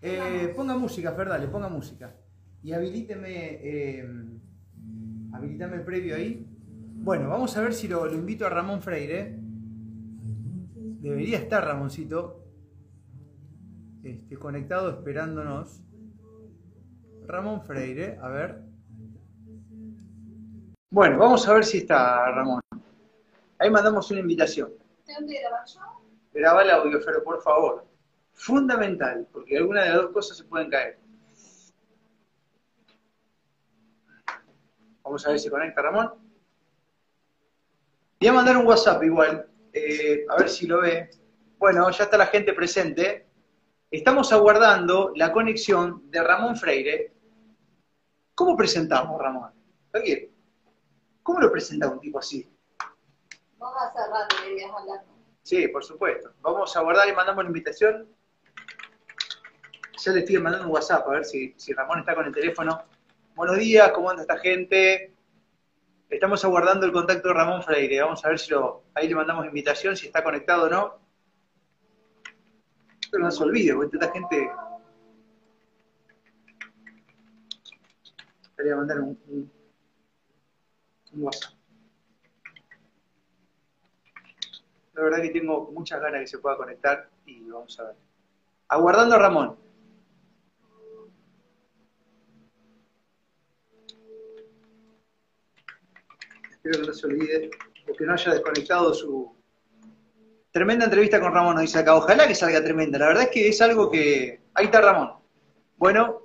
Eh, ponga música, Fer, dale, ponga música. Y habilíteme, eh, habilítame el previo ahí. Bueno, vamos a ver si lo, lo invito a Ramón Freire. Debería estar Ramoncito este, conectado esperándonos. Ramón Freire, a ver. Bueno, vamos a ver si está Ramón. Ahí mandamos una invitación. ¿Tengo que grabar yo? Graba el audio, Fer, por favor. Fundamental, porque alguna de las dos cosas se pueden caer. Vamos a ver si conecta Ramón. Voy a mandar un WhatsApp igual, eh, a ver si lo ve. Bueno, ya está la gente presente. Estamos aguardando la conexión de Ramón Freire. ¿Cómo presentamos, Ramón? Oye, ¿Cómo lo presenta un tipo así? Vos hace rato querías hablar. Sí, por supuesto. Vamos a guardar y mandamos la invitación. Ya le estoy mandando un WhatsApp a ver si, Ramón está con el teléfono. Buenos días, ¿cómo anda esta gente? Estamos aguardando el contacto de Ramón Freire. Vamos a ver si lo, ahí le mandamos invitación, si está conectado o no. Pero no se olvide, porque esta gente. Le voy a mandar un, WhatsApp. La verdad que tengo muchas ganas que se pueda conectar y vamos a ver. Aguardando a Ramón. Espero que no se olvide o que no haya desconectado su tremenda entrevista con Ramón, nos. Ojalá que salga tremenda. La verdad es que es algo que. Ahí está Ramón. Bueno,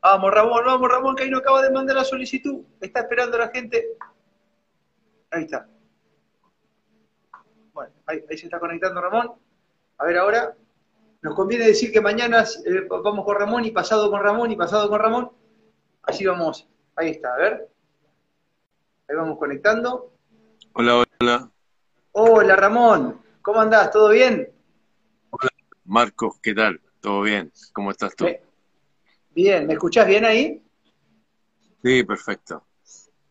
vamos Ramón, vamos Ramón, que ahí no acaba de mandar la solicitud. Está esperando la gente. Ahí está. Bueno, ahí, ahí se está conectando Ramón. A ver ahora. Nos conviene decir que mañana eh, vamos con Ramón y pasado con Ramón y pasado con Ramón. Así vamos. Ahí está, a ver. Ahí vamos conectando. Hola, hola. Hola Ramón, ¿cómo andás? ¿Todo bien? Marcos, ¿qué tal? ¿Todo bien? ¿Cómo estás tú? Bien, ¿me escuchás bien ahí? Sí, perfecto.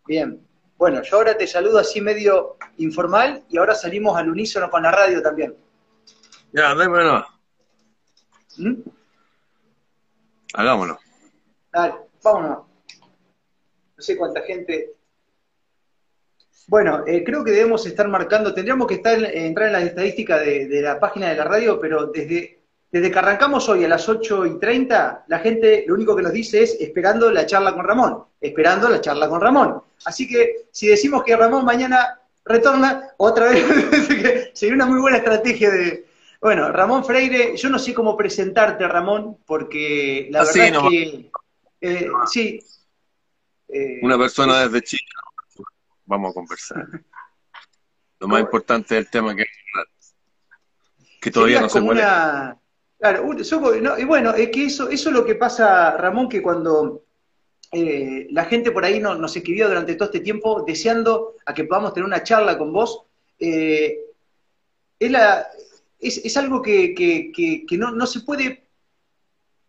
Bien. Bueno, yo ahora te saludo así medio informal y ahora salimos al unísono con la radio también. Ya, démelo. ¿Mm? Hagámoslo. Dale, vámonos. No sé cuánta gente. Bueno, eh, creo que debemos estar marcando, tendríamos que estar, eh, entrar en las estadísticas de, de la página de la radio, pero desde, desde que arrancamos hoy a las 8 y 30, la gente lo único que nos dice es esperando la charla con Ramón, esperando la charla con Ramón. Así que si decimos que Ramón mañana retorna, otra vez sería una muy buena estrategia de... Bueno, Ramón Freire, yo no sé cómo presentarte, Ramón, porque la Así verdad es que... eh, sí. Eh, Una persona desde Chile. Vamos a conversar. Lo más importante es el tema que, que todavía Sería no se una- Claro, un- somos- no, y bueno, es que eso, eso es lo que pasa, Ramón, que cuando eh, la gente por ahí no- nos escribió durante todo este tiempo deseando a que podamos tener una charla con vos, eh, es, la- es- es algo que, que- que- que no, no se puede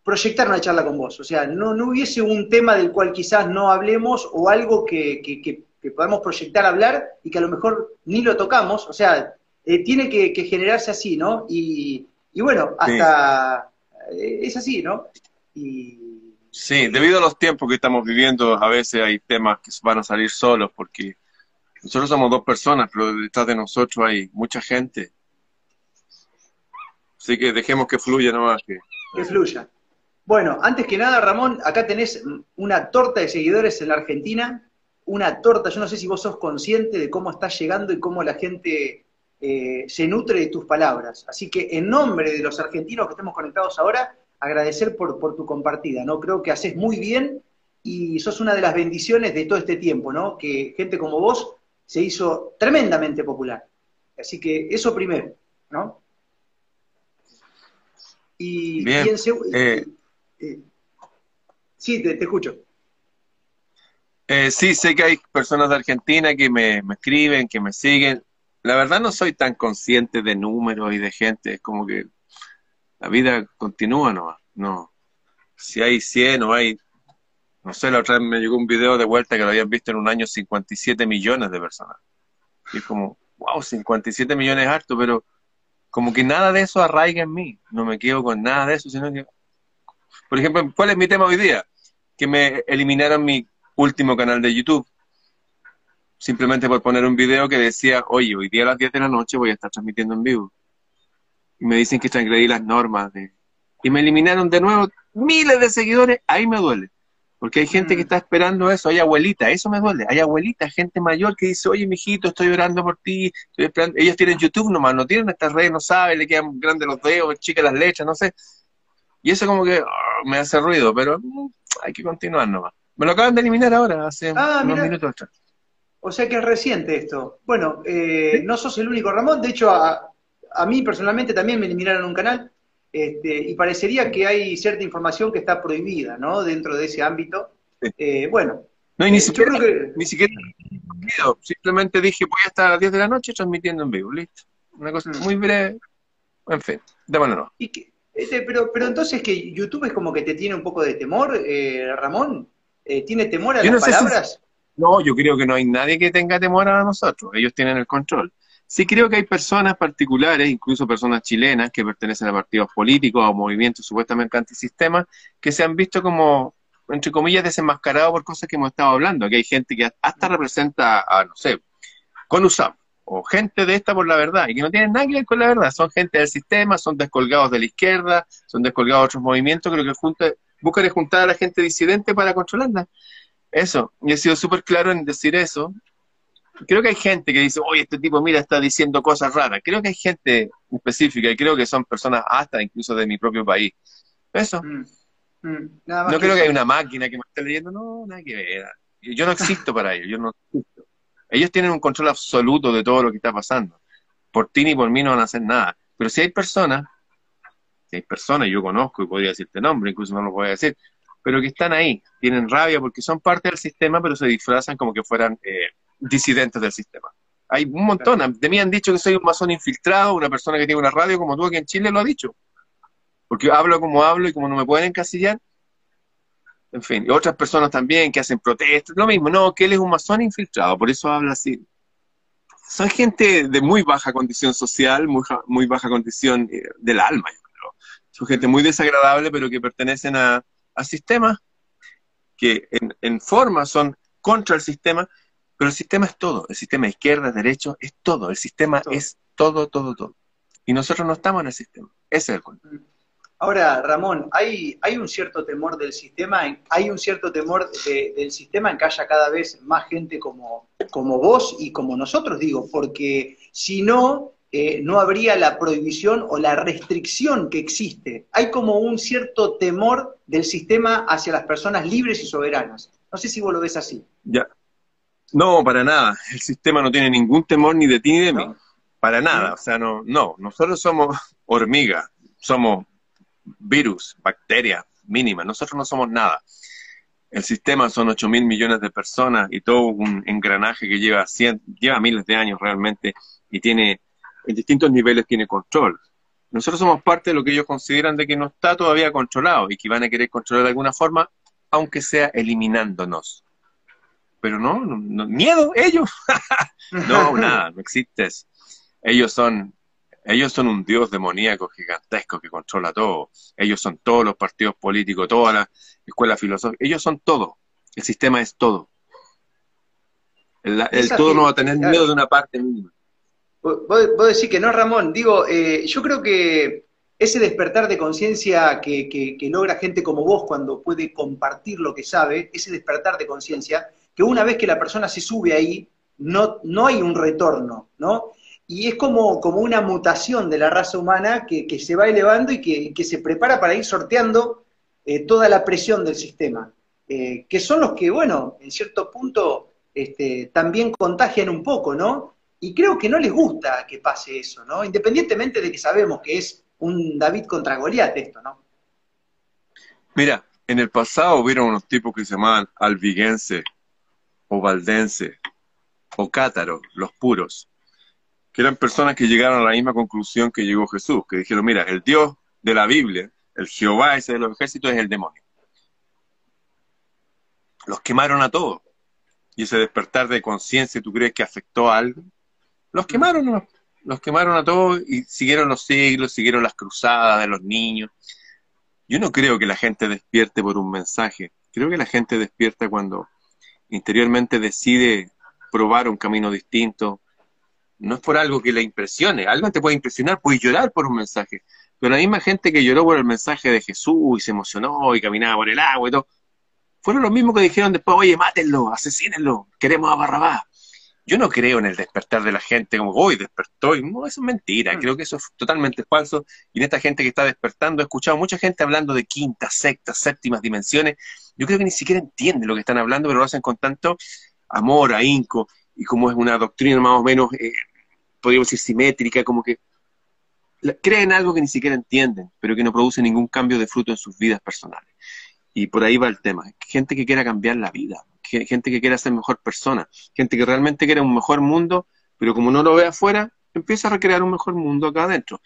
proyectar una charla con vos. O sea, no, no hubiese un tema del cual quizás no hablemos o algo que, que, podamos proyectar hablar y que a lo mejor ni lo tocamos. O sea, eh, tiene que, que generarse así, ¿no? Y, y bueno, hasta eh, es así, ¿no? Y Sí, debido a los tiempos que estamos viviendo, a veces hay temas que van a salir solos porque nosotros somos dos personas, pero detrás de nosotros hay mucha gente. Así que dejemos que fluya nomás. Que... que fluya. Bueno, antes que nada, Ramón, acá tenés una torta de seguidores en la Argentina, una torta, yo no sé si vos sos consciente de cómo estás llegando y cómo la gente eh, se nutre de tus palabras. Así que en nombre de los argentinos que estemos conectados ahora, agradecer por, por tu compartida, ¿no? Creo que haces muy bien y sos una de las bendiciones de todo este tiempo, ¿no? Que gente como vos se hizo tremendamente popular. Así que eso primero, ¿no? Y, Bien, y en eh. eh, sí, te, te escucho. Eh, sí, sé que hay personas de Argentina que me, escriben, que me siguen. La verdad no soy tan consciente de números y de gente, es como que la vida continúa nomás. No. Si hay 100 o hay, no sé, la otra vez me llegó un video de vuelta que lo habían visto en un año 57 millones de personas. Y es como, wow, 57 millones es harto, pero como que nada de eso arraiga en mí. No me quedo con nada de eso, sino que Por ejemplo, ¿cuál es mi tema hoy día? Que me eliminaron mi último canal de YouTube. Simplemente por poner un video que decía, oye, hoy día a las 10 de la noche voy a estar transmitiendo en vivo. Y me dicen que transgredí las normas. De... Y me eliminaron de nuevo miles de seguidores. Ahí me duele. Porque hay gente que mm. está esperando eso, hay abuelita, eso me duele, hay abuelita, gente mayor que dice, oye, mijito, estoy orando por ti, estoy esperando. ellos tienen YouTube nomás, no tienen estas redes, no saben, le quedan grandes los dedos, chicas las lechas, no sé. Y eso como que ah, me hace ruido, pero mm, hay que continuar nomás. Me lo acaban de eliminar ahora, hace ah, unos minutos atrás. O sea que es reciente esto. Bueno, eh, no sos el único Ramón, de hecho a, a mí personalmente también me eliminaron un canal este, y parecería que hay cierta información que está prohibida, ¿no? Dentro de ese ámbito. Eh, bueno. No, y ni siquiera, ni siquiera simplemente dije voy a estar a las 10 de la noche transmitiendo en vivo, listo. Una cosa mm. muy breve. En fin, démonos. ¿Y este, pero, pero entonces que YouTube es como que te tiene un poco de temor, eh, Ramón. Eh, ¿Tiene temor a las palabras? no, yo creo que no hay nadie que tenga temor a nosotros. Ellos tienen el control. Sí creo que hay personas particulares, incluso personas chilenas que pertenecen a partidos políticos o movimientos supuestamente antisistema, que se han visto como, entre comillas, desenmascarados por cosas que hemos estado hablando, que hay gente que hasta representa a, no sé, con USAP, o gente de esta por la verdad, y que no tienen nada que ver con la verdad, son gente del sistema, son descolgados de la izquierda, son descolgados de otros movimientos, creo que junta, buscan juntar a la gente disidente para controlarla. Eso, y he sido súper claro en decir eso, creo que hay gente que dice, oye, este tipo, mira, está diciendo cosas raras. Creo que hay gente específica y creo que son personas hasta incluso de mi propio país. Eso. Mm, mm, no creo que, haya una máquina que me esté leyendo, no, nada que ver. Yo no existo para ellos, yo no existo. Ellos tienen un control absoluto de todo lo que está pasando. Por ti ni por mí no van a hacer nada. Pero si hay personas, hay personas, yo conozco y podría decirte nombre, incluso no lo voy a decir, pero que están ahí, tienen rabia porque son parte del sistema, pero se disfrazan como que fueran eh, disidentes del sistema. Hay un montón. De mí han dicho que soy un masón infiltrado, una persona que tiene una radio como tú aquí en Chile lo ha dicho. Porque hablo como hablo y como no me pueden encasillar. En fin, y otras personas también que hacen protestas, lo mismo. No, que él es un masón infiltrado, por eso habla así. Son gente de muy baja condición social, muy, muy baja condición eh, del alma. Son gente muy desagradable, pero que pertenecen a, a sistemas que en, en forma son contra el sistema, pero el sistema es todo, el sistema izquierda, derecho, es todo, el sistema es todo, todo, todo. Y nosotros no estamos en el sistema, ese es el control. Ahora, Ramón, hay, hay un cierto temor del sistema, hay un cierto temor del sistema en que haya cada vez más gente como, como vos y como nosotros, digo, porque si no, eh, no habría la prohibición o la restricción que existe. Hay como un cierto temor del sistema hacia las personas libres y soberanas. No sé si vos lo ves así. Ya, no, para nada. El sistema no tiene ningún temor ni de ti ni de mí. Para nada. O sea, no, no. Nosotros somos hormigas, somos virus, bacterias mínimas. Nosotros no somos nada. El sistema son 8 mil millones de personas y todo un engranaje que lleva, lleva miles de años realmente y tiene, en distintos niveles tiene control. Nosotros somos parte de lo que ellos consideran de que no está todavía controlado y que van a querer controlar de alguna forma, aunque sea eliminándonos pero no, miedo, ellos. no, nada, no existe eso. Ellos son, ellos son un dios demoníaco gigantesco que controla todo. Ellos son todos los partidos políticos, todas las escuelas filosóficas. Ellos son todo. El sistema es todo. El, todo no va a tener miedo de una parte mínima. Vos, vos, decís que no, Ramón. Digo, eh, yo creo que ese despertar de conciencia que, logra gente como vos cuando puede compartir lo que sabe, ese despertar de conciencia, que una vez que la persona se sube ahí, no, no hay un retorno, ¿no? Y es como, como una mutación de la raza humana que, se va elevando y que, se prepara para ir sorteando eh, toda la presión del sistema, eh, que son los que, bueno, en cierto punto este, también contagian un poco, ¿no? Y creo que no les gusta que pase eso, ¿no? Independientemente de que sabemos que es un David contra Goliat esto, ¿no? Mira, en el pasado hubieron unos tipos que se llamaban albigense, o valdense, o cátaro, los puros, que eran personas que llegaron a la misma conclusión que llegó Jesús, que dijeron, mira, el Dios de la Biblia, el Jehová ese de los ejércitos es el demonio. Los quemaron a todos. Y ese despertar de conciencia, ¿tú crees que afectó a algo? Los quemaron, los quemaron a todos y siguieron los siglos, siguieron las cruzadas de los niños. Yo no creo que la gente despierte por un mensaje. Creo que la gente despierta cuando interiormente decide probar un camino distinto. No es por algo que le impresione. Algo te puede impresionar, puede llorar por un mensaje. Pero la misma gente que lloró por el mensaje de Jesús y se emocionó y caminaba por el agua y todo, fueron los mismos que dijeron después, oye, mátenlo, asesínenlo, queremos a Barrabás yo no creo en el despertar de la gente como, hoy despertó, y no, eso es mentira, mm. creo que eso es totalmente falso, y en esta gente que está despertando, he escuchado mucha gente hablando de quintas, sextas, séptimas dimensiones, yo creo que ni siquiera entienden lo que están hablando, pero lo hacen con tanto amor, ahínco, y como es una doctrina más o menos, eh, podríamos decir, simétrica, como que creen algo que ni siquiera entienden, pero que no produce ningún cambio de fruto en sus vidas personales. Y por ahí va el tema, gente que quiera cambiar la vida, gente que quiere ser mejor persona, gente que realmente quiere un mejor mundo, pero como no lo ve afuera, empieza a recrear un mejor mundo acá adentro.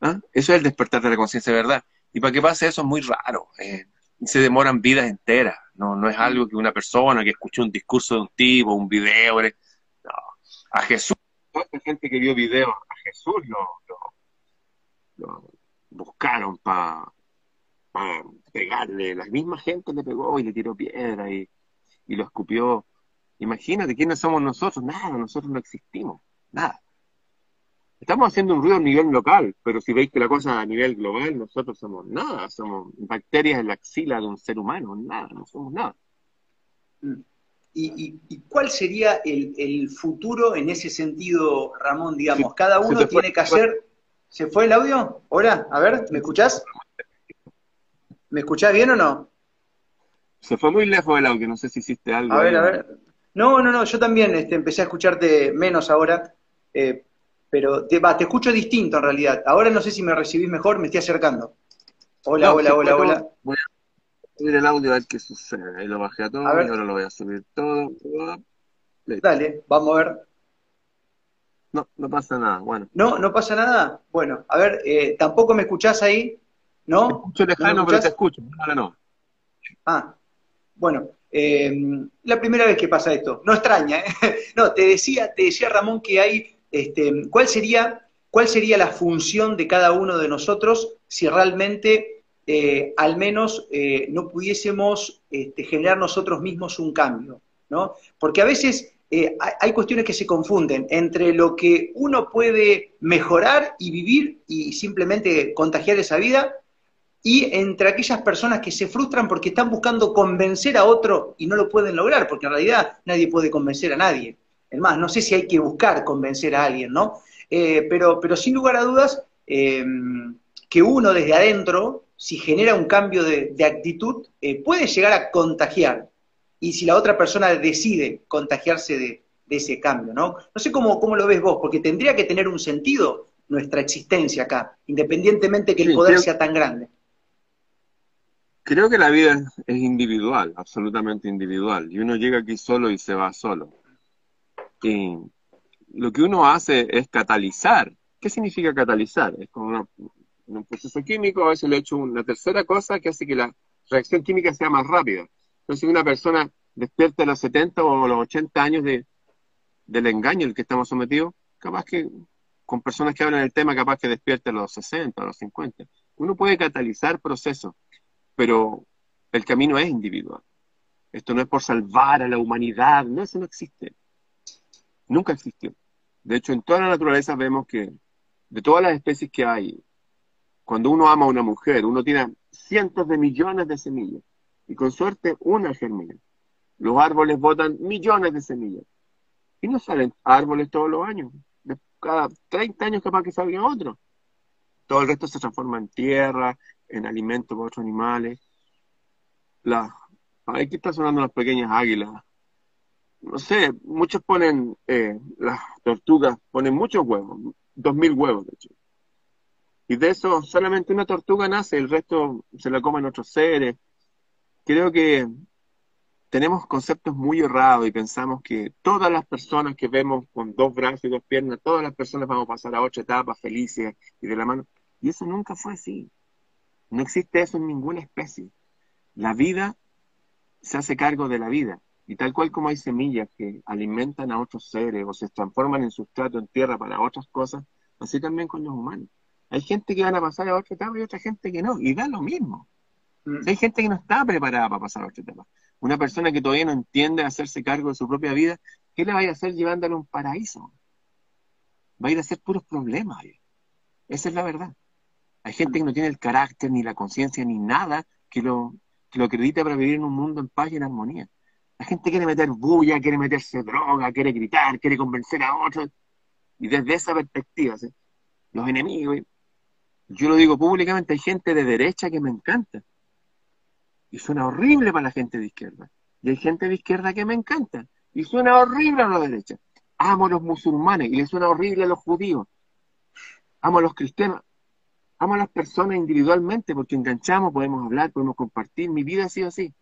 ¿ah? Eso es el despertar de la conciencia de verdad. Y para que pase eso es muy raro. Eh, se demoran vidas enteras. No, no es algo que una persona que escuchó un discurso de un tipo, un video. No. A Jesús, toda gente que vio videos, a Jesús lo, buscaron para pegarle. La misma gente le pegó y le tiró piedra y y lo escupió. Imagínate, ¿quiénes somos nosotros? Nada, nosotros no existimos, nada. Estamos haciendo un ruido a nivel local, pero si veis que la cosa a nivel global, nosotros somos nada, somos bacterias en la axila de un ser humano, nada, no somos nada. ¿Y, cuál sería el, futuro en ese sentido, Ramón? Digamos, cada uno tiene que hacer... ¿Se fue el audio? Hola, a ver, ¿me escuchás? ¿Me escuchás bien o no? Se fue muy lejos el audio, no sé si hiciste algo. A ver, a ver. No, no, no, yo también este, empecé a escucharte menos ahora, eh, pero te, va, te escucho distinto en realidad. Ahora no sé si me recibís mejor, me estoy acercando. Hola, hola, hola, hola. Voy a subir el audio a ver qué sucede. Ahí lo bajé a todo y ahora lo voy a subir todo. Dale, vamos a ver. No, no pasa nada, bueno. No, no pasa nada. Bueno, a ver, eh, tampoco me escuchás ahí, ¿no? Te escucho lejano, pero te escucho. No, no. Ah, bueno, eh, la primera vez que pasa esto, no extraña, ¿eh? no, te decía, te decía Ramón que hay, este, ¿cuál sería, cuál sería la función de cada uno de nosotros si realmente eh, al menos no pudiésemos este, generar nosotros mismos un cambio, ¿no? Porque a veces hay cuestiones que se confunden entre lo que uno puede mejorar y vivir y simplemente contagiar esa vida y entre aquellas personas que se frustran porque están buscando convencer a otro y no lo pueden lograr, porque en realidad nadie puede convencer a nadie. Es más, no sé si hay que buscar convencer a alguien, ¿no? Eh, pero, pero sin lugar a dudas, eh, que uno desde adentro, si genera un cambio de, actitud, eh, puede llegar a contagiar. Y si la otra persona decide contagiarse de, ese cambio, ¿no? No sé cómo, cómo, lo ves vos, porque tendría que tener un sentido nuestra existencia acá, independientemente que el poder sea tan grande. Creo que la vida es individual, absolutamente individual, y uno llega aquí solo y se va solo. Y lo que uno hace es catalizar. ¿Qué significa catalizar? Es como un proceso químico, a veces le he hecho una tercera cosa que hace que la reacción química sea más rápida. Entonces, una persona despierta a los 70 o los 80 años de, del engaño al que estamos sometidos, capaz que con personas que hablan del tema, capaz que despierte a los 60, a los 50. Uno puede catalizar procesos pero el camino es individual. Esto no es por salvar a la humanidad, no, eso no existe. Nunca existió. De hecho, en toda la naturaleza vemos que de todas las especies que hay, cuando uno ama a una mujer, uno tiene cientos de millones de semillas y con suerte una germina. Los árboles botan millones de semillas y no salen árboles todos los años. Cada 30 años capaz que salga otro. Todo el resto se transforma en tierra, en alimento para otros animales. La, aquí están sonando las pequeñas águilas. No sé, muchos ponen, eh, las tortugas ponen muchos huevos, dos mil huevos de hecho. Y de eso solamente una tortuga nace, el resto se la comen otros seres. Creo que tenemos conceptos muy errados y pensamos que todas las personas que vemos con dos brazos y dos piernas, todas las personas vamos a pasar a ocho etapas felices y de la mano. Y eso nunca fue así. No existe eso en ninguna especie. La vida se hace cargo de la vida. Y tal cual como hay semillas que alimentan a otros seres o se transforman en sustrato en tierra para otras cosas, así también con los humanos. Hay gente que van a pasar a otra etapa y otra gente que no. Y da lo mismo. Mm. hay gente que no está preparada para pasar a otra etapa. Una persona que todavía no entiende hacerse cargo de su propia vida, ¿qué le vaya a hacer llevándole a un paraíso? Va a ir a hacer puros problemas. Esa es la verdad. Hay gente que no tiene el carácter, ni la conciencia, ni nada que lo, que lo acredita para vivir en un mundo en paz y en armonía. La gente quiere meter bulla, quiere meterse droga, quiere gritar, quiere convencer a otros. Y desde esa perspectiva, los enemigos, yo lo digo públicamente, hay gente de derecha que me encanta. Y suena horrible para la gente de izquierda. Y hay gente de izquierda que me encanta. Y suena horrible a la derecha. Amo a los musulmanes y le suena horrible a los judíos. Amo a los cristianos. Amo a las personas individualmente porque enganchamos, podemos hablar, podemos compartir. Mi vida ha sido así.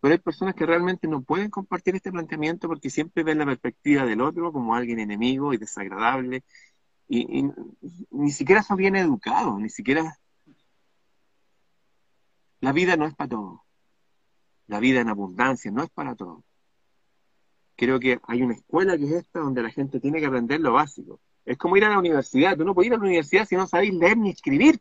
Pero hay personas que realmente no pueden compartir este planteamiento porque siempre ven la perspectiva del otro como alguien enemigo y desagradable. Y, ni siquiera son bien educados, ni siquiera... La vida no es para todos. La vida en abundancia no es para todos. Creo que hay una escuela que es esta donde la gente tiene que aprender lo básico. Es como ir a la universidad. Tú no puedes ir a la universidad si no sabéis leer ni escribir.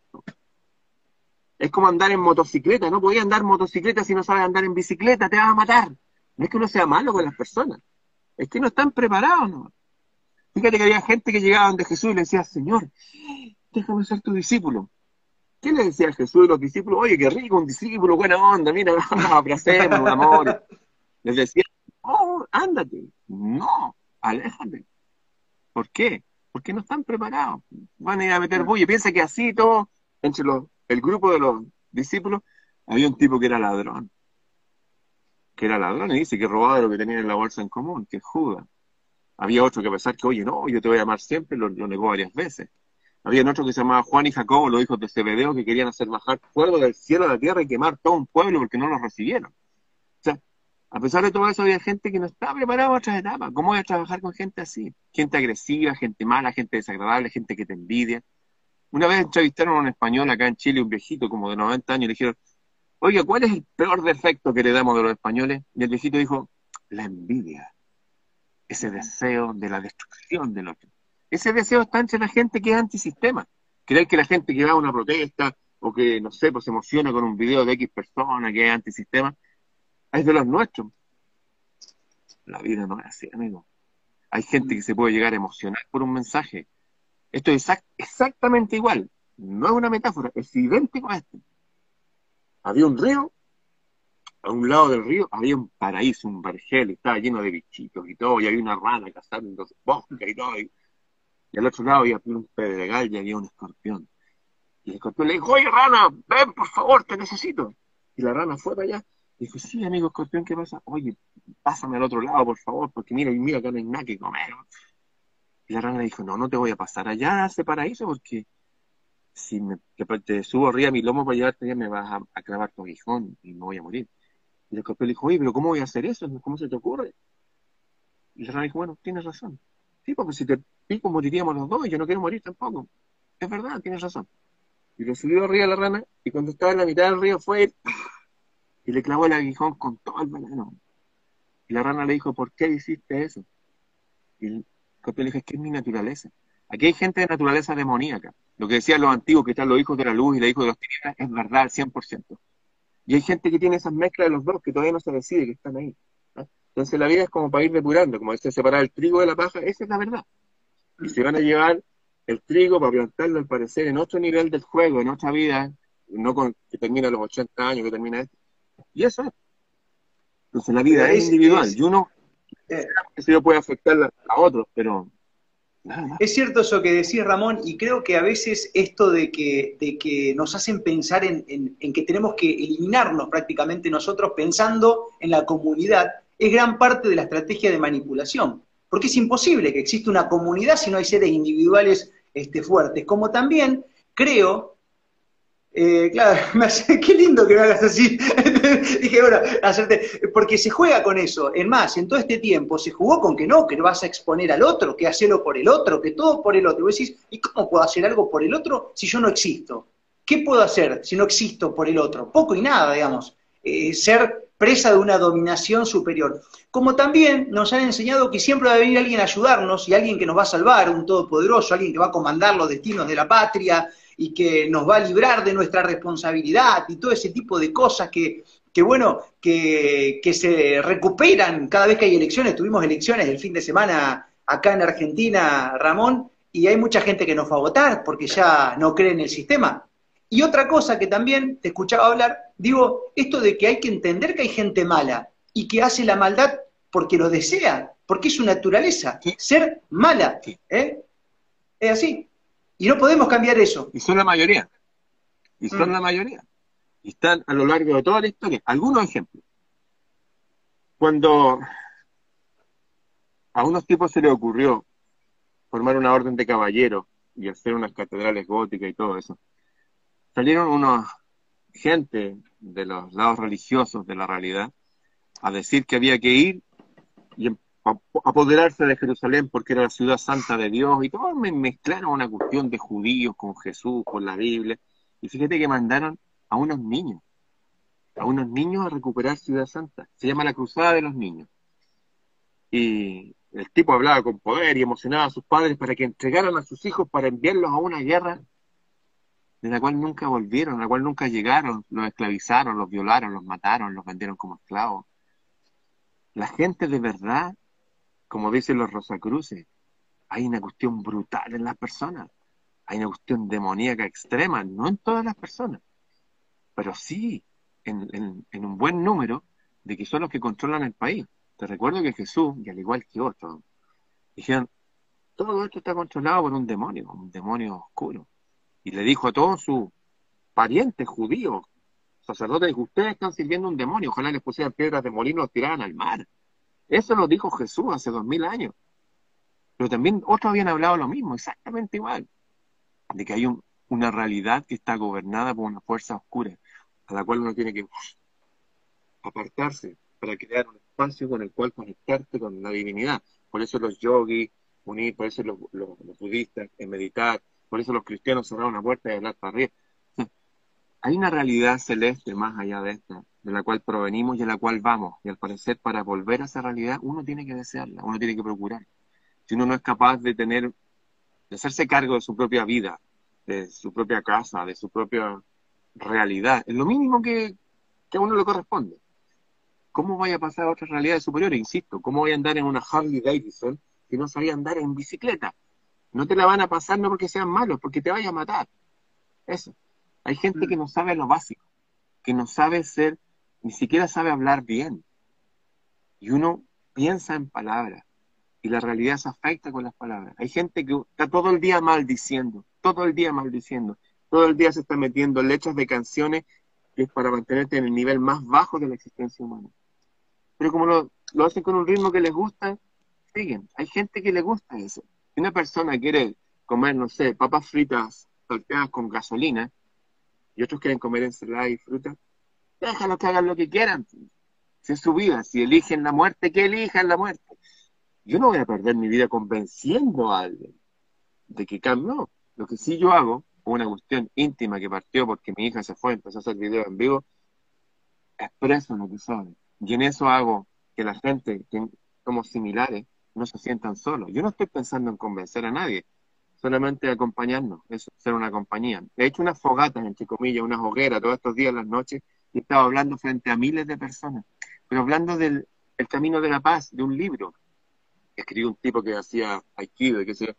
Es como andar en motocicleta, no podía andar en motocicleta si no sabes andar en bicicleta, te vas a matar. No es que uno sea malo con las personas, es que no están preparados. ¿no? Fíjate que había gente que llegaba donde Jesús y le decía, Señor, déjame ser tu discípulo. ¿Qué le decía Jesús a los discípulos? Oye, qué rico, un discípulo, buena onda, mira, abracemos, amor. Les decía, oh, ándate. No, aléjate. ¿Por qué? Porque no están preparados. Van a ir a meter bulla. Piensa que así todo, entre los el grupo de los discípulos, había un tipo que era ladrón. Que era ladrón y dice que robaba lo que tenían en la bolsa en común, que es Judas. Había otro que a pesar que, oye, no, yo te voy a amar siempre, lo, negó varias veces. Había otro que se llamaba Juan y Jacobo, los hijos de Zebedeo, que querían hacer bajar fuego del cielo a la tierra y quemar todo un pueblo porque no los recibieron. A pesar de todo eso, había gente que no estaba preparada para otras etapas. ¿Cómo voy a trabajar con gente así? Gente agresiva, gente mala, gente desagradable, gente que te envidia. Una vez entrevistaron a un español acá en Chile, un viejito como de 90 años, y le dijeron, oiga, ¿cuál es el peor defecto que le damos de los españoles? Y el viejito dijo, la envidia, ese deseo de la destrucción del otro. Ese deseo está entre la gente que es antisistema. Creer que la gente que va a una protesta o que, no sé, pues se emociona con un video de X persona que es antisistema, es de los nuestros. La vida no es así, amigo. Hay gente que se puede llegar a emocionar por un mensaje, esto es exactamente igual. No es una metáfora, es idéntico a esto. Había un río, a un lado del río había un paraíso, un vergel, estaba lleno de bichitos y todo, y había una rana cazando bosques y todo. Y, al otro lado había un pedregal y había un escorpión. Y el escorpión le dijo, oye rana, ven por favor, te necesito. Y la rana fue para allá. Y dijo, sí, amigo escorpión, ¿qué pasa? Oye, pásame al otro lado, por favor, porque mira, mira que no hay nada que comer. Y la rana le dijo, no, no te voy a pasar allá a ese paraíso porque si me, te subo arriba a mi lomo para llevarte allá me vas a, clavar tu aguijón y me voy a morir. Y el escorpión dijo, oye, pero ¿cómo voy a hacer eso? ¿Cómo se te ocurre? Y la rana dijo, bueno, tienes razón. Sí, porque si te pico moriríamos los dos y yo no quiero morir tampoco. Es verdad, tienes razón. Y lo subió arriba la rana y cuando estaba en la mitad del río fue y le clavó el aguijón con todo el veneno. Y la rana le dijo, ¿por qué hiciste eso? Y le dije, es que es mi naturaleza. Aquí hay gente de naturaleza demoníaca. Lo que decían los antiguos, que están los hijos de la luz y los hijos de los tinieblas, es verdad al 100%. Y hay gente que tiene esas mezclas de los dos que todavía no se decide que están ahí. Entonces la vida es como para ir depurando, como dice separar el trigo de la paja, esa es la verdad. Y se van a llevar el trigo para plantarlo, al parecer, en otro nivel del juego, en otra vida, no con que termina los 80 años, que termina esto. Y eso es. Entonces la vida es, individual. Y uno eh, eso puede afectar a otros, pero Es cierto eso que decís, Ramón, y creo que a veces esto de que, de que nos hacen pensar en, que tenemos que eliminarnos prácticamente nosotros pensando en la comunidad, es gran parte de la estrategia de manipulación. Porque es imposible que exista una comunidad si no hay seres individuales este, fuertes. Como también creo eh, claro, me hace, qué lindo que me hagas así. Dije, bueno, hacerte, porque se juega con eso. Es más, en todo este tiempo se jugó con que no, que vas a exponer al otro, que hacerlo por el otro, que todo por el otro. Y vos decís, ¿y cómo puedo hacer algo por el otro si yo no existo? ¿Qué puedo hacer si no existo por el otro? Poco y nada, digamos. Eh, ser presa de una dominación superior. Como también nos han enseñado que siempre va a venir alguien a ayudarnos y alguien que nos va a salvar, un todopoderoso, alguien que va a comandar los destinos de la patria y que nos va a librar de nuestra responsabilidad y todo ese tipo de cosas que, que bueno, que, se recuperan cada vez que hay elecciones. Tuvimos elecciones el fin de semana acá en Argentina, Ramón, y hay mucha gente que no fue a votar porque ya no cree en el sistema. Y otra cosa que también te escuchaba hablar, digo, esto de que hay que entender que hay gente mala y que hace la maldad porque lo desea, porque es su naturaleza, ser mala. ¿eh? Es así. Y no podemos cambiar eso. Y son la mayoría. Y son Mm. la mayoría. Y están a lo largo de toda la historia. Algunos ejemplos. Cuando a unos tipos se les ocurrió formar una orden de caballeros y hacer unas catedrales góticas y todo eso, salieron unos gente de los lados religiosos de la realidad a decir que había que ir y em- apoderarse de Jerusalén porque era la ciudad santa de Dios y todo me mezclaron una cuestión de judíos con Jesús, con la Biblia y fíjate que mandaron a unos niños a unos niños a recuperar Ciudad Santa. Se llama la Cruzada de los Niños. Y el tipo hablaba con poder y emocionaba a sus padres para que entregaran a sus hijos para enviarlos a una guerra de la cual nunca volvieron, a la cual nunca llegaron, los esclavizaron, los violaron, los mataron, los vendieron como esclavos. La gente de verdad, como dicen los Rosacruces, hay una cuestión brutal en las personas, hay una cuestión demoníaca extrema, no en todas las personas, pero sí en, en- en un buen número de que son los que controlan el país. Te recuerdo que Jesús, y al igual que otros, dijeron, todo esto está controlado por un demonio, un demonio oscuro. Y le dijo a todos sus parientes judíos, sacerdotes, dijo, ustedes están sirviendo un demonio, ojalá les pusieran piedras de molino los tiraran al mar. Eso lo dijo Jesús hace dos mil años. Pero también otros habían hablado lo mismo, exactamente igual, de que hay un- una realidad que está gobernada por una fuerza oscura, a la cual uno tiene que apartarse para crear un espacio con el cual conectarte con la divinidad. Por eso los yogis, unir, por eso los- los budistas, en meditar, por eso los cristianos cerraron la puerta y hablar para arriba. Hay una realidad celeste más allá de esta, de la cual provenimos y a la cual vamos. Y al parecer, para volver a esa realidad, uno tiene que desearla, uno tiene que procurar. Si uno no es capaz de tener, de hacerse cargo de su propia vida, de su propia casa, de su propia realidad, es lo mínimo que, que a uno le corresponde. ¿Cómo vaya a pasar a otras realidades superiores? Insisto, ¿cómo voy a andar en una Harley Davidson si no sabía andar en bicicleta? No te la van a pasar no porque sean malos, porque te vaya a matar. Eso. Hay gente que no sabe lo básico, que no sabe ser, ni siquiera sabe hablar bien. Y uno piensa en palabras y la realidad se afecta con las palabras. Hay gente que está todo el día maldiciendo, todo el día maldiciendo, todo el día se está metiendo letras de canciones que es para mantenerte en el nivel más bajo de la existencia humana. Pero como lo, lo hacen con un ritmo que les gusta, siguen. Hay gente que le gusta eso. Si una persona quiere comer, no sé, papas fritas salteadas con gasolina, y otros quieren comer ensalada y fruta, déjalos que hagan lo que quieran. Si es su vida, si eligen la muerte, que elijan la muerte. Yo no voy a perder mi vida convenciendo a alguien de que cambie. No, lo que sí yo hago, una cuestión íntima que partió porque mi hija se fue, empezó a hacer videos en vivo, expreso lo que soy. Y en eso hago que la gente que somos similares no se sientan solos. Yo no estoy pensando en convencer a nadie, solamente acompañarnos, eso, ser una compañía. He hecho unas fogatas, entre comillas, unas hogueras todos estos días, las noches, y estaba hablando frente a miles de personas, pero hablando del el camino de la paz, de un libro. Escribió un tipo que hacía aikido sé yo.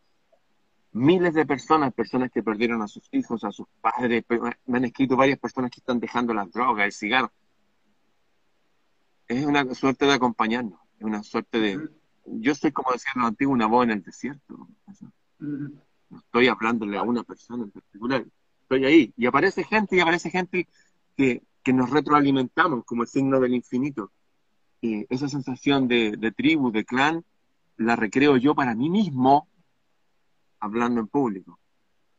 Miles de personas, personas que perdieron a sus hijos, a sus padres, me han escrito varias personas que están dejando las drogas, el cigarro. Es una suerte de acompañarnos, es una suerte de... Yo soy, como decían los antiguos, una voz en el desierto. Mm, No estoy hablándole a una persona en particular. Estoy ahí. Y aparece gente, y aparece gente que, que nos retroalimentamos como el signo del infinito. Y esa sensación de, de tribu, de clan, la recreo yo para mí mismo, hablando en público.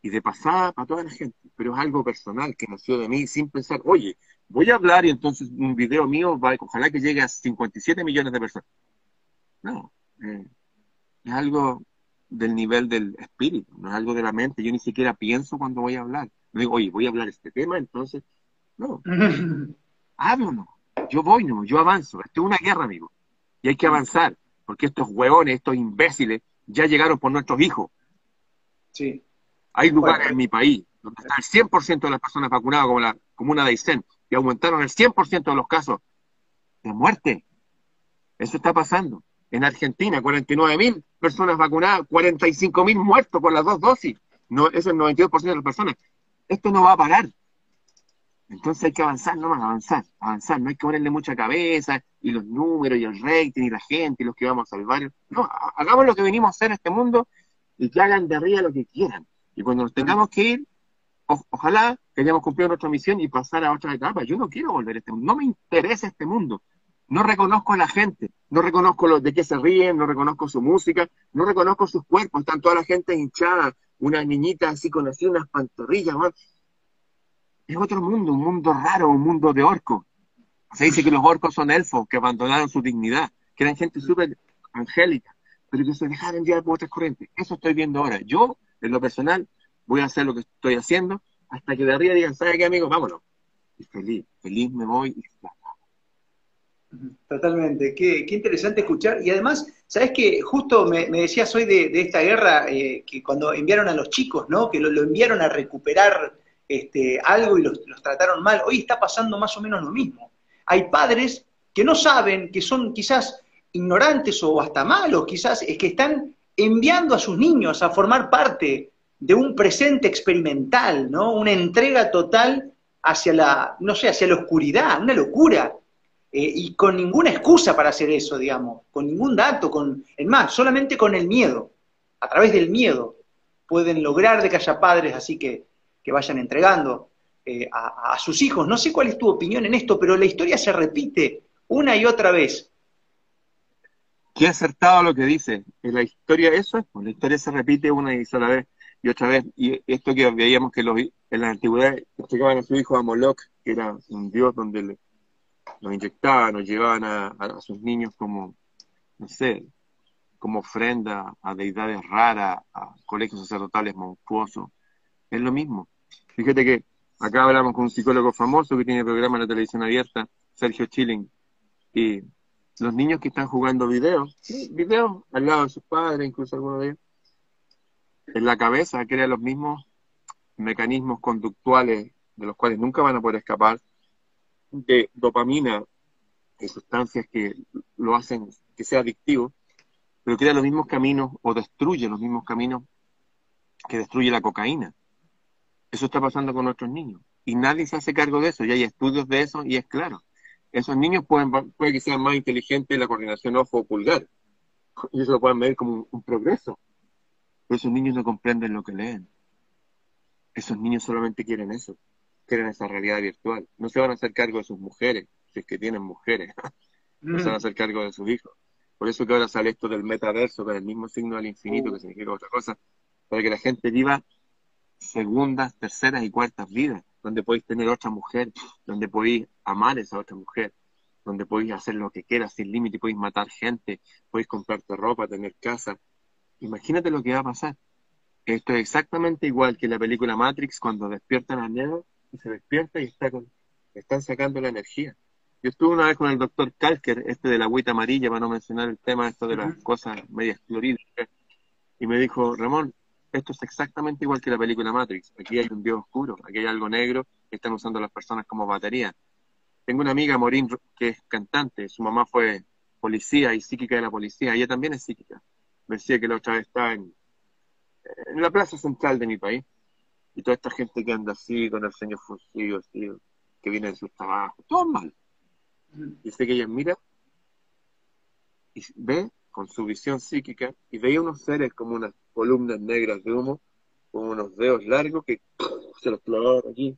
Y de pasada para toda la gente. Pero es algo personal que nació de mí sin pensar, oye, voy a hablar y entonces un video mío va, ojalá que llegue a 57 millones de personas. No, eh, es algo del nivel del espíritu, no es algo de la mente. Yo ni siquiera pienso cuando voy a hablar. No digo, oye, voy a hablar este tema, entonces, no, mm. háblanos. Yo voy, no, yo avanzo. Esto es una guerra, amigo. Y hay que avanzar, porque estos hueones, estos imbéciles, ya llegaron por nuestros hijos. Sí. Hay lugares en mi país donde está el 100% de las personas vacunadas, como la comuna de Aysén, y aumentaron el 100% de los casos de muerte. Eso está pasando. En Argentina, 49.000 personas vacunadas, 45.000 muertos por las dos dosis. No, eso es el 92% de las personas. Esto no va a parar. Entonces hay que avanzar, no más avanzar, avanzar. No hay que ponerle mucha cabeza y los números y el rating y la gente y los que vamos a salvar. No, hagamos lo que venimos a hacer en este mundo y que hagan de arriba lo que quieran. Y cuando nos tengamos que ir, ojalá que hayamos cumplido nuestra misión y pasar a otra etapa. Yo no quiero volver a este mundo, no me interesa este mundo. No reconozco a la gente, no reconozco lo, de qué se ríen, no reconozco su música, no reconozco sus cuerpos, están toda la gente hinchada, unas niñitas así con así unas pantorrillas, es otro mundo, un mundo raro, un mundo de orcos. Se dice que los orcos son elfos que abandonaron su dignidad, que eran gente súper angélica, pero que se dejaron llevar por otras corrientes. Eso estoy viendo ahora. Yo, en lo personal, voy a hacer lo que estoy haciendo hasta que de arriba digan, ¿sabe qué, amigo? Vámonos. Y feliz, feliz me voy y Totalmente, qué, interesante escuchar. Y además, ¿sabes que Justo me, decías hoy de, esta guerra, eh, que cuando enviaron a los chicos, ¿no? Que lo, enviaron a recuperar este, algo y los, trataron mal. Hoy está pasando más o menos lo mismo. Hay padres que no saben, que son quizás ignorantes o hasta malos, quizás, es que están enviando a sus niños a formar parte de un presente experimental, ¿no? Una entrega total hacia la, no sé, hacia la oscuridad, una locura. Eh, y con ninguna excusa para hacer eso, digamos, con ningún dato, con, es más, solamente con el miedo, a través del miedo, pueden lograr de que haya padres así que, que vayan entregando eh, a, sus hijos. No sé cuál es tu opinión en esto, pero la historia se repite una y otra vez. Qué acertado lo que dice. En la historia, eso es, pues, la historia se repite una y sola vez y otra vez. Y esto que veíamos que los, en la antigüedad entregaban a su hijo a Moloch, que era un dios donde le, los inyectaban, los llevaban a, sus niños como, no sé, como ofrenda a deidades raras, a colegios sacerdotales monstruosos. Es lo mismo. Fíjate que acá hablamos con un psicólogo famoso que tiene programa en la televisión abierta, Sergio Chilling, y los niños que están jugando videos, videos al lado de sus padres, incluso algunos de ellos, en la cabeza crea los mismos mecanismos conductuales de los cuales nunca van a poder escapar, de dopamina y sustancias que lo hacen que sea adictivo, pero crea los mismos caminos o destruye los mismos caminos que destruye la cocaína. Eso está pasando con nuestros niños. Y nadie se hace cargo de eso, y hay estudios de eso, y es claro. Esos niños pueden, puede que sean más inteligentes en la coordinación ojo-pulgar, y eso lo pueden ver como un, un progreso. Pero esos niños no comprenden lo que leen. Esos niños solamente quieren eso quieren esa realidad virtual. No se van a hacer cargo de sus mujeres, si es que tienen mujeres. no se van a mm. hacer cargo de sus hijos. Por eso que ahora sale esto del metaverso, con el mismo signo del infinito, que significa otra cosa, para que la gente viva segundas, terceras y cuartas vidas, donde podéis tener otra mujer, donde podéis amar a esa otra mujer, donde podéis hacer lo que quieras sin límite, podéis matar gente, podéis comprarte ropa, tener casa. Imagínate lo que va a pasar. Esto es exactamente igual que la película Matrix cuando despiertan a Neo se despierta y está con, están sacando la energía. Yo estuve una vez con el doctor Kalker, este de la agüita amarilla, para no mencionar el tema esto de las cosas medias clorhídricas, y me dijo, Ramón, esto es exactamente igual que la película Matrix. Aquí hay un dios oscuro, aquí hay algo negro que están usando las personas como batería. Tengo una amiga, Morín, que es cantante, su mamá fue policía y psíquica de la policía, ella también es psíquica. Me decía que la otra vez está en, en la plaza central de mi país y toda esta gente que anda así, con el ceño fusivo, así, que viene de sus trabajos, todo mal. Y sé que ella mira y ve con su visión psíquica y veía unos seres como unas columnas negras de humo, con unos dedos largos que se los clavaban aquí.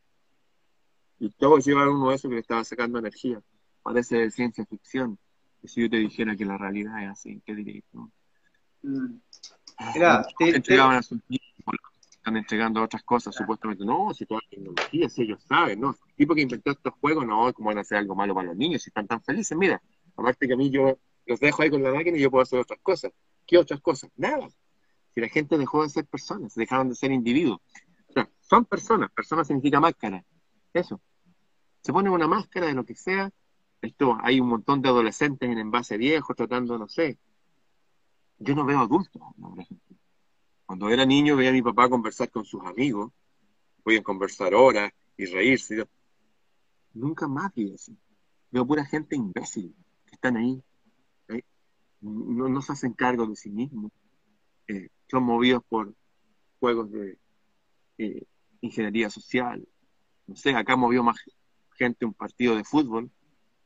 Y todos llevaban uno de esos que le estaba sacando energía. Parece de ciencia ficción. Y si yo te dijera que la realidad es así, ¿qué dirías? No? Mm. Era, te, a sus están entregando otras cosas, supuestamente. No, si toda la tecnología, si ellos saben, ¿no? El tipo que inventó estos juegos, no, ¿cómo van a hacer algo malo para los niños si están tan felices? Mira, aparte que a mí yo los dejo ahí con la máquina y yo puedo hacer otras cosas. ¿Qué otras cosas? Nada. Si la gente dejó de ser personas, dejaron de ser individuos. O sea, son personas, personas significa máscara. Eso. Se pone una máscara de lo que sea, esto, hay un montón de adolescentes en envase viejo tratando, no sé. Yo no veo adultos. Cuando era niño veía a mi papá conversar con sus amigos, podían conversar horas y reírse. Nunca más vi eso. Veo pura gente imbécil que están ahí. No, no, se hacen cargo de sí mismos. Eh, son movidos por juegos de eh, ingeniería social. No sé, acá movió más gente un partido de fútbol,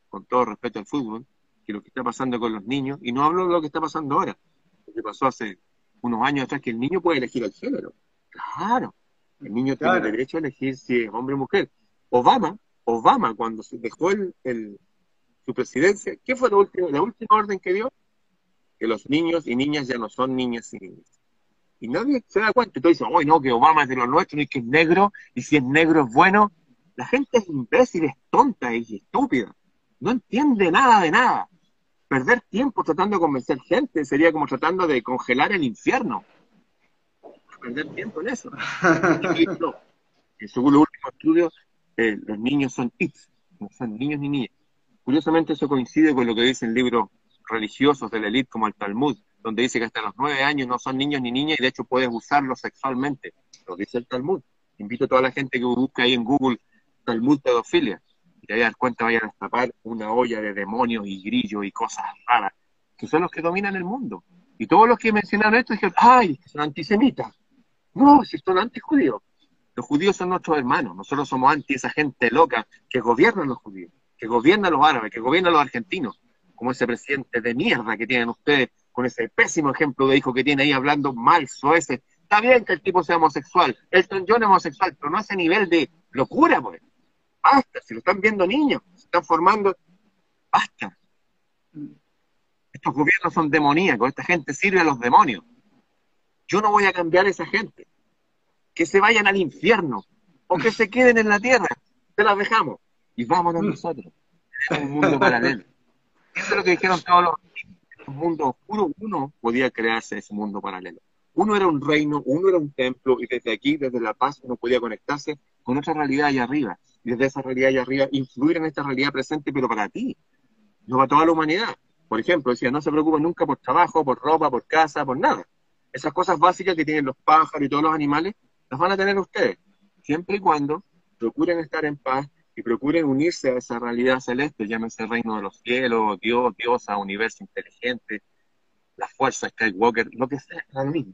con todo respeto al fútbol, que lo que está pasando con los niños. Y no hablo de lo que está pasando ahora, lo que pasó hace unos años atrás, que el niño puede elegir el género. Claro, el niño tiene derecho a elegir si es hombre o mujer. Obama, Obama, cuando se dejó el, su presidencia, ¿qué fue la última, la última orden que dio? Que los niños y niñas ya no son niñas y niñas. Y nadie se da cuenta. Y tú dices, oye, no, que Obama es de los nuestros y que es negro, y si es negro es bueno. La gente es imbécil, es tonta y estúpida. No entiende nada de nada. Perder tiempo tratando de convencer gente sería como tratando de congelar el infierno. Perder tiempo en eso. Y, según los últimos estudios, eh, los niños son hits, no son niños ni niñas. Curiosamente eso coincide con lo que dicen libros religiosos de la élite como el Talmud, donde dice que hasta los nueve años no son niños ni niñas y de hecho puedes usarlos sexualmente. Lo dice el Talmud. Invito a toda la gente que busque ahí en Google Talmud pedofilia y te dar cuenta vayan a destapar una olla de demonios y grillos y cosas raras, que son los que dominan el mundo. Y todos los que mencionaron esto dijeron, ¡ay, son antisemitas! No, si son antijudíos. Los judíos son nuestros hermanos, nosotros somos anti esa gente loca que gobierna a los judíos, que gobierna a los árabes, que gobierna a los argentinos, como ese presidente de mierda que tienen ustedes, con ese pésimo ejemplo de hijo que tiene ahí hablando mal, ese. Está bien que el tipo sea homosexual, Elton John es homosexual, pero no a ese nivel de locura, pues. Basta, si lo están viendo niños, se están formando, basta. Estos gobiernos son demoníacos, esta gente sirve a los demonios. Yo no voy a cambiar a esa gente. Que se vayan al infierno o que se queden en la tierra. Se las dejamos. Y vámonos nosotros. Es un mundo paralelo. Eso es lo que dijeron todos los un mundo oscuro. Uno podía crearse ese mundo paralelo. Uno era un reino, uno era un templo, y desde aquí, desde La Paz, uno podía conectarse con otra realidad allá arriba y desde esa realidad allá arriba influir en esta realidad presente, pero para ti, no para toda la humanidad. Por ejemplo, decía, no se preocupen nunca por trabajo, por ropa, por casa, por nada. Esas cosas básicas que tienen los pájaros y todos los animales, las van a tener ustedes, siempre y cuando procuren estar en paz y procuren unirse a esa realidad celeste, llámese reino de los cielos, Dios, diosa, universo inteligente, la fuerza, Skywalker, lo que sea, es lo mismo.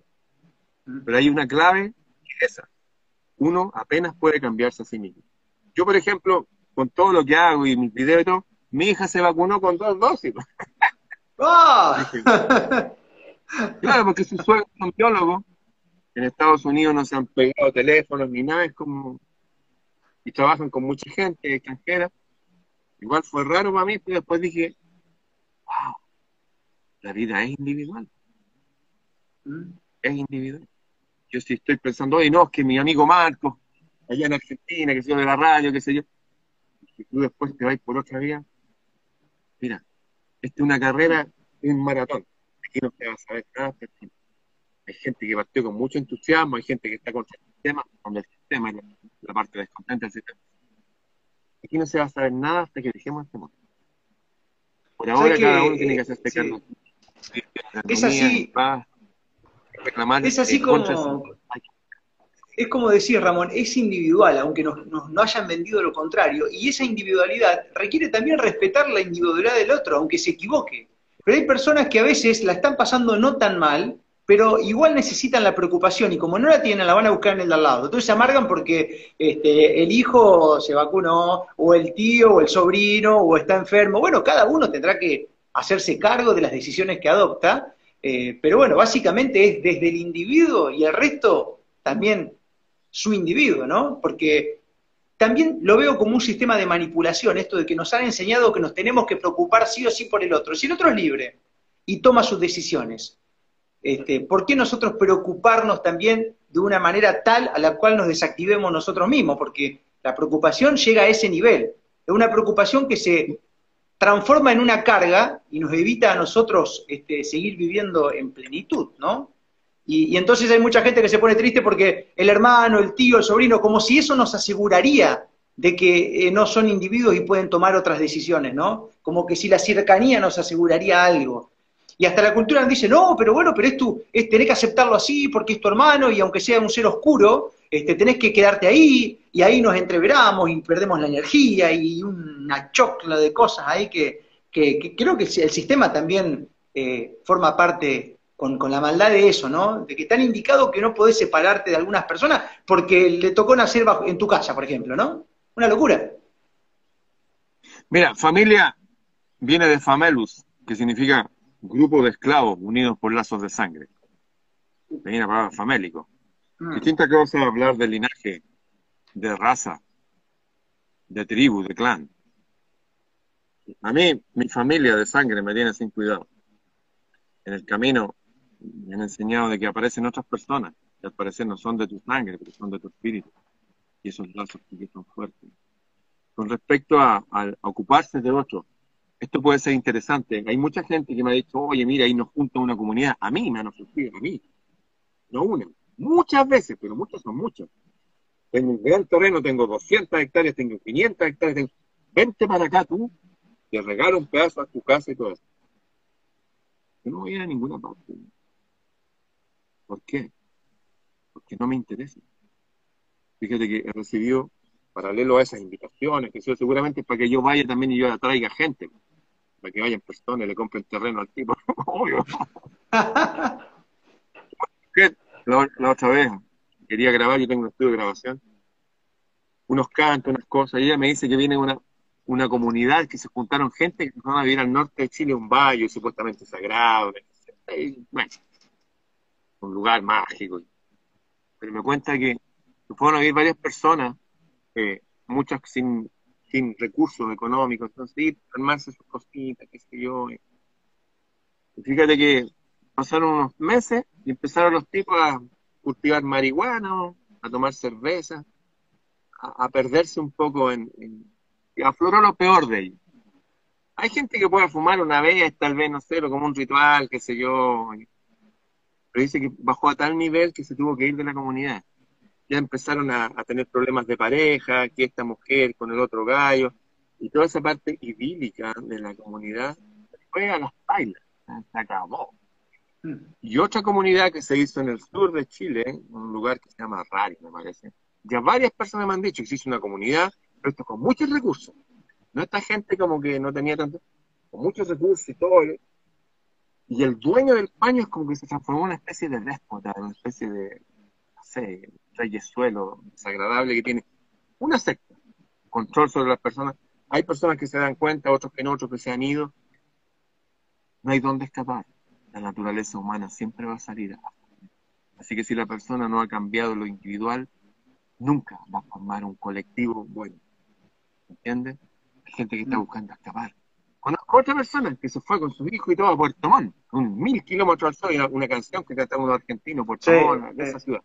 Pero hay una clave es esa. Uno apenas puede cambiarse a sí mismo. Yo, por ejemplo, con todo lo que hago y mis videos y todo, mi hija se vacunó con dos dosis. ¡Ah! claro, porque sus suegros son biólogos. En Estados Unidos no se han pegado teléfonos ni nada, es como... Y trabajan con mucha gente extranjera. Igual fue raro para mí, pero después dije, wow, la vida es individual. Mm. Es individual. Yo sí estoy pensando, oye, no, es que mi amigo Marco, allá en Argentina, que yo, de la radio, qué sé yo, y tú después te vas por otra vía, mira, esta es una carrera, un maratón, aquí no te vas a saber nada, hay gente que partió con mucho entusiasmo, hay gente que está contra el sistema, con el sistema, la, la parte descontenta del sistema. Aquí no se va a saber nada hasta que dejemos este mundo. Por ahora cada uno tiene que hacerse este cargo. Es así. Es así como, es como decir, Ramón, es individual, aunque nos, no hayan vendido lo contrario, y esa individualidad requiere también respetar la individualidad del otro, aunque se equivoque. Pero hay personas que a veces la están pasando no tan mal, pero igual necesitan la preocupación, y como no la tienen, la van a buscar en el de al lado. Entonces se amargan porque este, el hijo se vacunó, o el tío, o el sobrino, o está enfermo. Bueno, cada uno tendrá que hacerse cargo de las decisiones que adopta, eh, pero bueno, básicamente es desde el individuo y el resto también su individuo, ¿no? Porque también lo veo como un sistema de manipulación, esto de que nos han enseñado que nos tenemos que preocupar sí o sí por el otro. Si el otro es libre y toma sus decisiones, este, ¿por qué nosotros preocuparnos también de una manera tal a la cual nos desactivemos nosotros mismos? Porque la preocupación llega a ese nivel. Es una preocupación que se transforma en una carga y nos evita a nosotros este, seguir viviendo en plenitud, ¿no? Y, entonces hay mucha gente que se pone triste porque el hermano, el tío, el sobrino, como si eso nos aseguraría de que eh, no son individuos y pueden tomar otras decisiones, ¿no? Como que si la cercanía nos aseguraría algo. Y hasta la cultura nos dice, no, pero bueno, pero es tu, tenés que aceptarlo así porque es tu hermano y aunque sea un ser oscuro, este, tenés que quedarte ahí y ahí nos entreveramos y perdemos la energía y una chocla de cosas ahí que, que, creo que el sistema también eh, forma parte con, la maldad de eso, ¿no? De que están indicado que no podés separarte de algunas personas porque le tocó nacer bajo, en tu casa, por ejemplo, ¿no? Una locura. Mira, familia viene de famelus, que significa grupo de esclavos unidos por lazos de sangre. Ahí la palabra famélico. Mm. Distinta cosa hablar de linaje, de raza, de tribu, de clan. A mí, mi familia de sangre me tiene sin cuidado. En el camino me han enseñado de que aparecen otras personas, que al parecer no son de tu sangre, pero son de tu espíritu. Y esos lazos que son fuertes. Con respecto a, a ocuparse de otros, esto puede ser interesante. Hay mucha gente que me ha dicho, oye, mira, ahí nos junta una comunidad. A mí me han ofrecido, a mí. No una. Muchas veces, pero muchas son muchas. Tengo un gran terreno, tengo 200 hectáreas, tengo 500 hectáreas. Vente para acá tú, te regalo un pedazo a tu casa y todo eso. Yo no voy a ir a ninguna parte. ¿Por qué? Porque no me interesa. Fíjate que he recibido, paralelo a esas invitaciones, que seguramente para que yo vaya también y yo atraiga gente para que vayan personas y le compren terreno al tipo. Obvio. la, otra vez quería grabar, yo tengo un estudio de grabación, unos cantos, unas cosas, y ella me dice que viene una, una comunidad que se juntaron gente que van a vivir al norte de Chile, un valle supuestamente sagrado, un lugar mágico. Pero me cuenta que fueron a vivir varias personas, eh, muchas sin sin recursos económicos, entonces ir, armarse sus cositas, qué sé yo. Y fíjate que pasaron unos meses y empezaron los tipos a cultivar marihuana, a tomar cerveza, a, perderse un poco en, y afloró lo peor de ellos. Hay gente que puede fumar una vez, tal vez, no sé, como un ritual, qué sé yo, pero dice que bajó a tal nivel que se tuvo que ir de la comunidad ya empezaron a, tener problemas de pareja, que esta mujer con el otro gallo, y toda esa parte idílica de la comunidad fue a las bailas, se acabó. Y otra comunidad que se hizo en el sur de Chile, un lugar que se llama Rari, me parece, ya varias personas me han dicho que se hizo una comunidad, pero esto con muchos recursos. No esta gente como que no tenía tanto, con muchos recursos y todo. Y el dueño del paño es como que se transformó en una especie de déspota, una especie de, no sé, suelo desagradable que tiene una secta, control sobre las personas. Hay personas que se dan cuenta, otros que no, otros que se han ido. No hay dónde escapar. La naturaleza humana siempre va a salir. Así que si la persona no ha cambiado lo individual, nunca va a formar un colectivo bueno. ¿Entiendes? Hay gente que está mm. buscando escapar. Conozco otra persona que se fue con su hijo y todo a Puerto Montt, un mil kilómetros al sur, una, canción que canta uno argentino, Puerto Montt, de esa ciudad.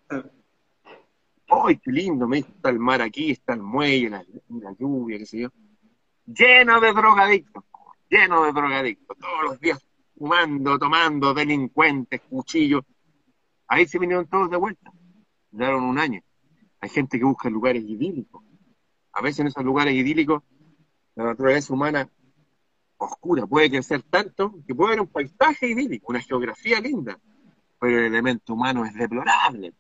¡ay, qué lindo! Me está el mar aquí, está el muelle, la, lluvia, qué sé yo. Lleno de drogadictos, lleno de drogadictos, todos los días fumando, tomando, delincuentes, cuchillos. Ahí se vinieron todos de vuelta. Dieron un año. Hay gente que busca lugares idílicos. A veces en esos lugares idílicos la naturaleza humana oscura puede crecer tanto que puede haber un paisaje idílico, una geografía linda, pero el elemento humano es deplorable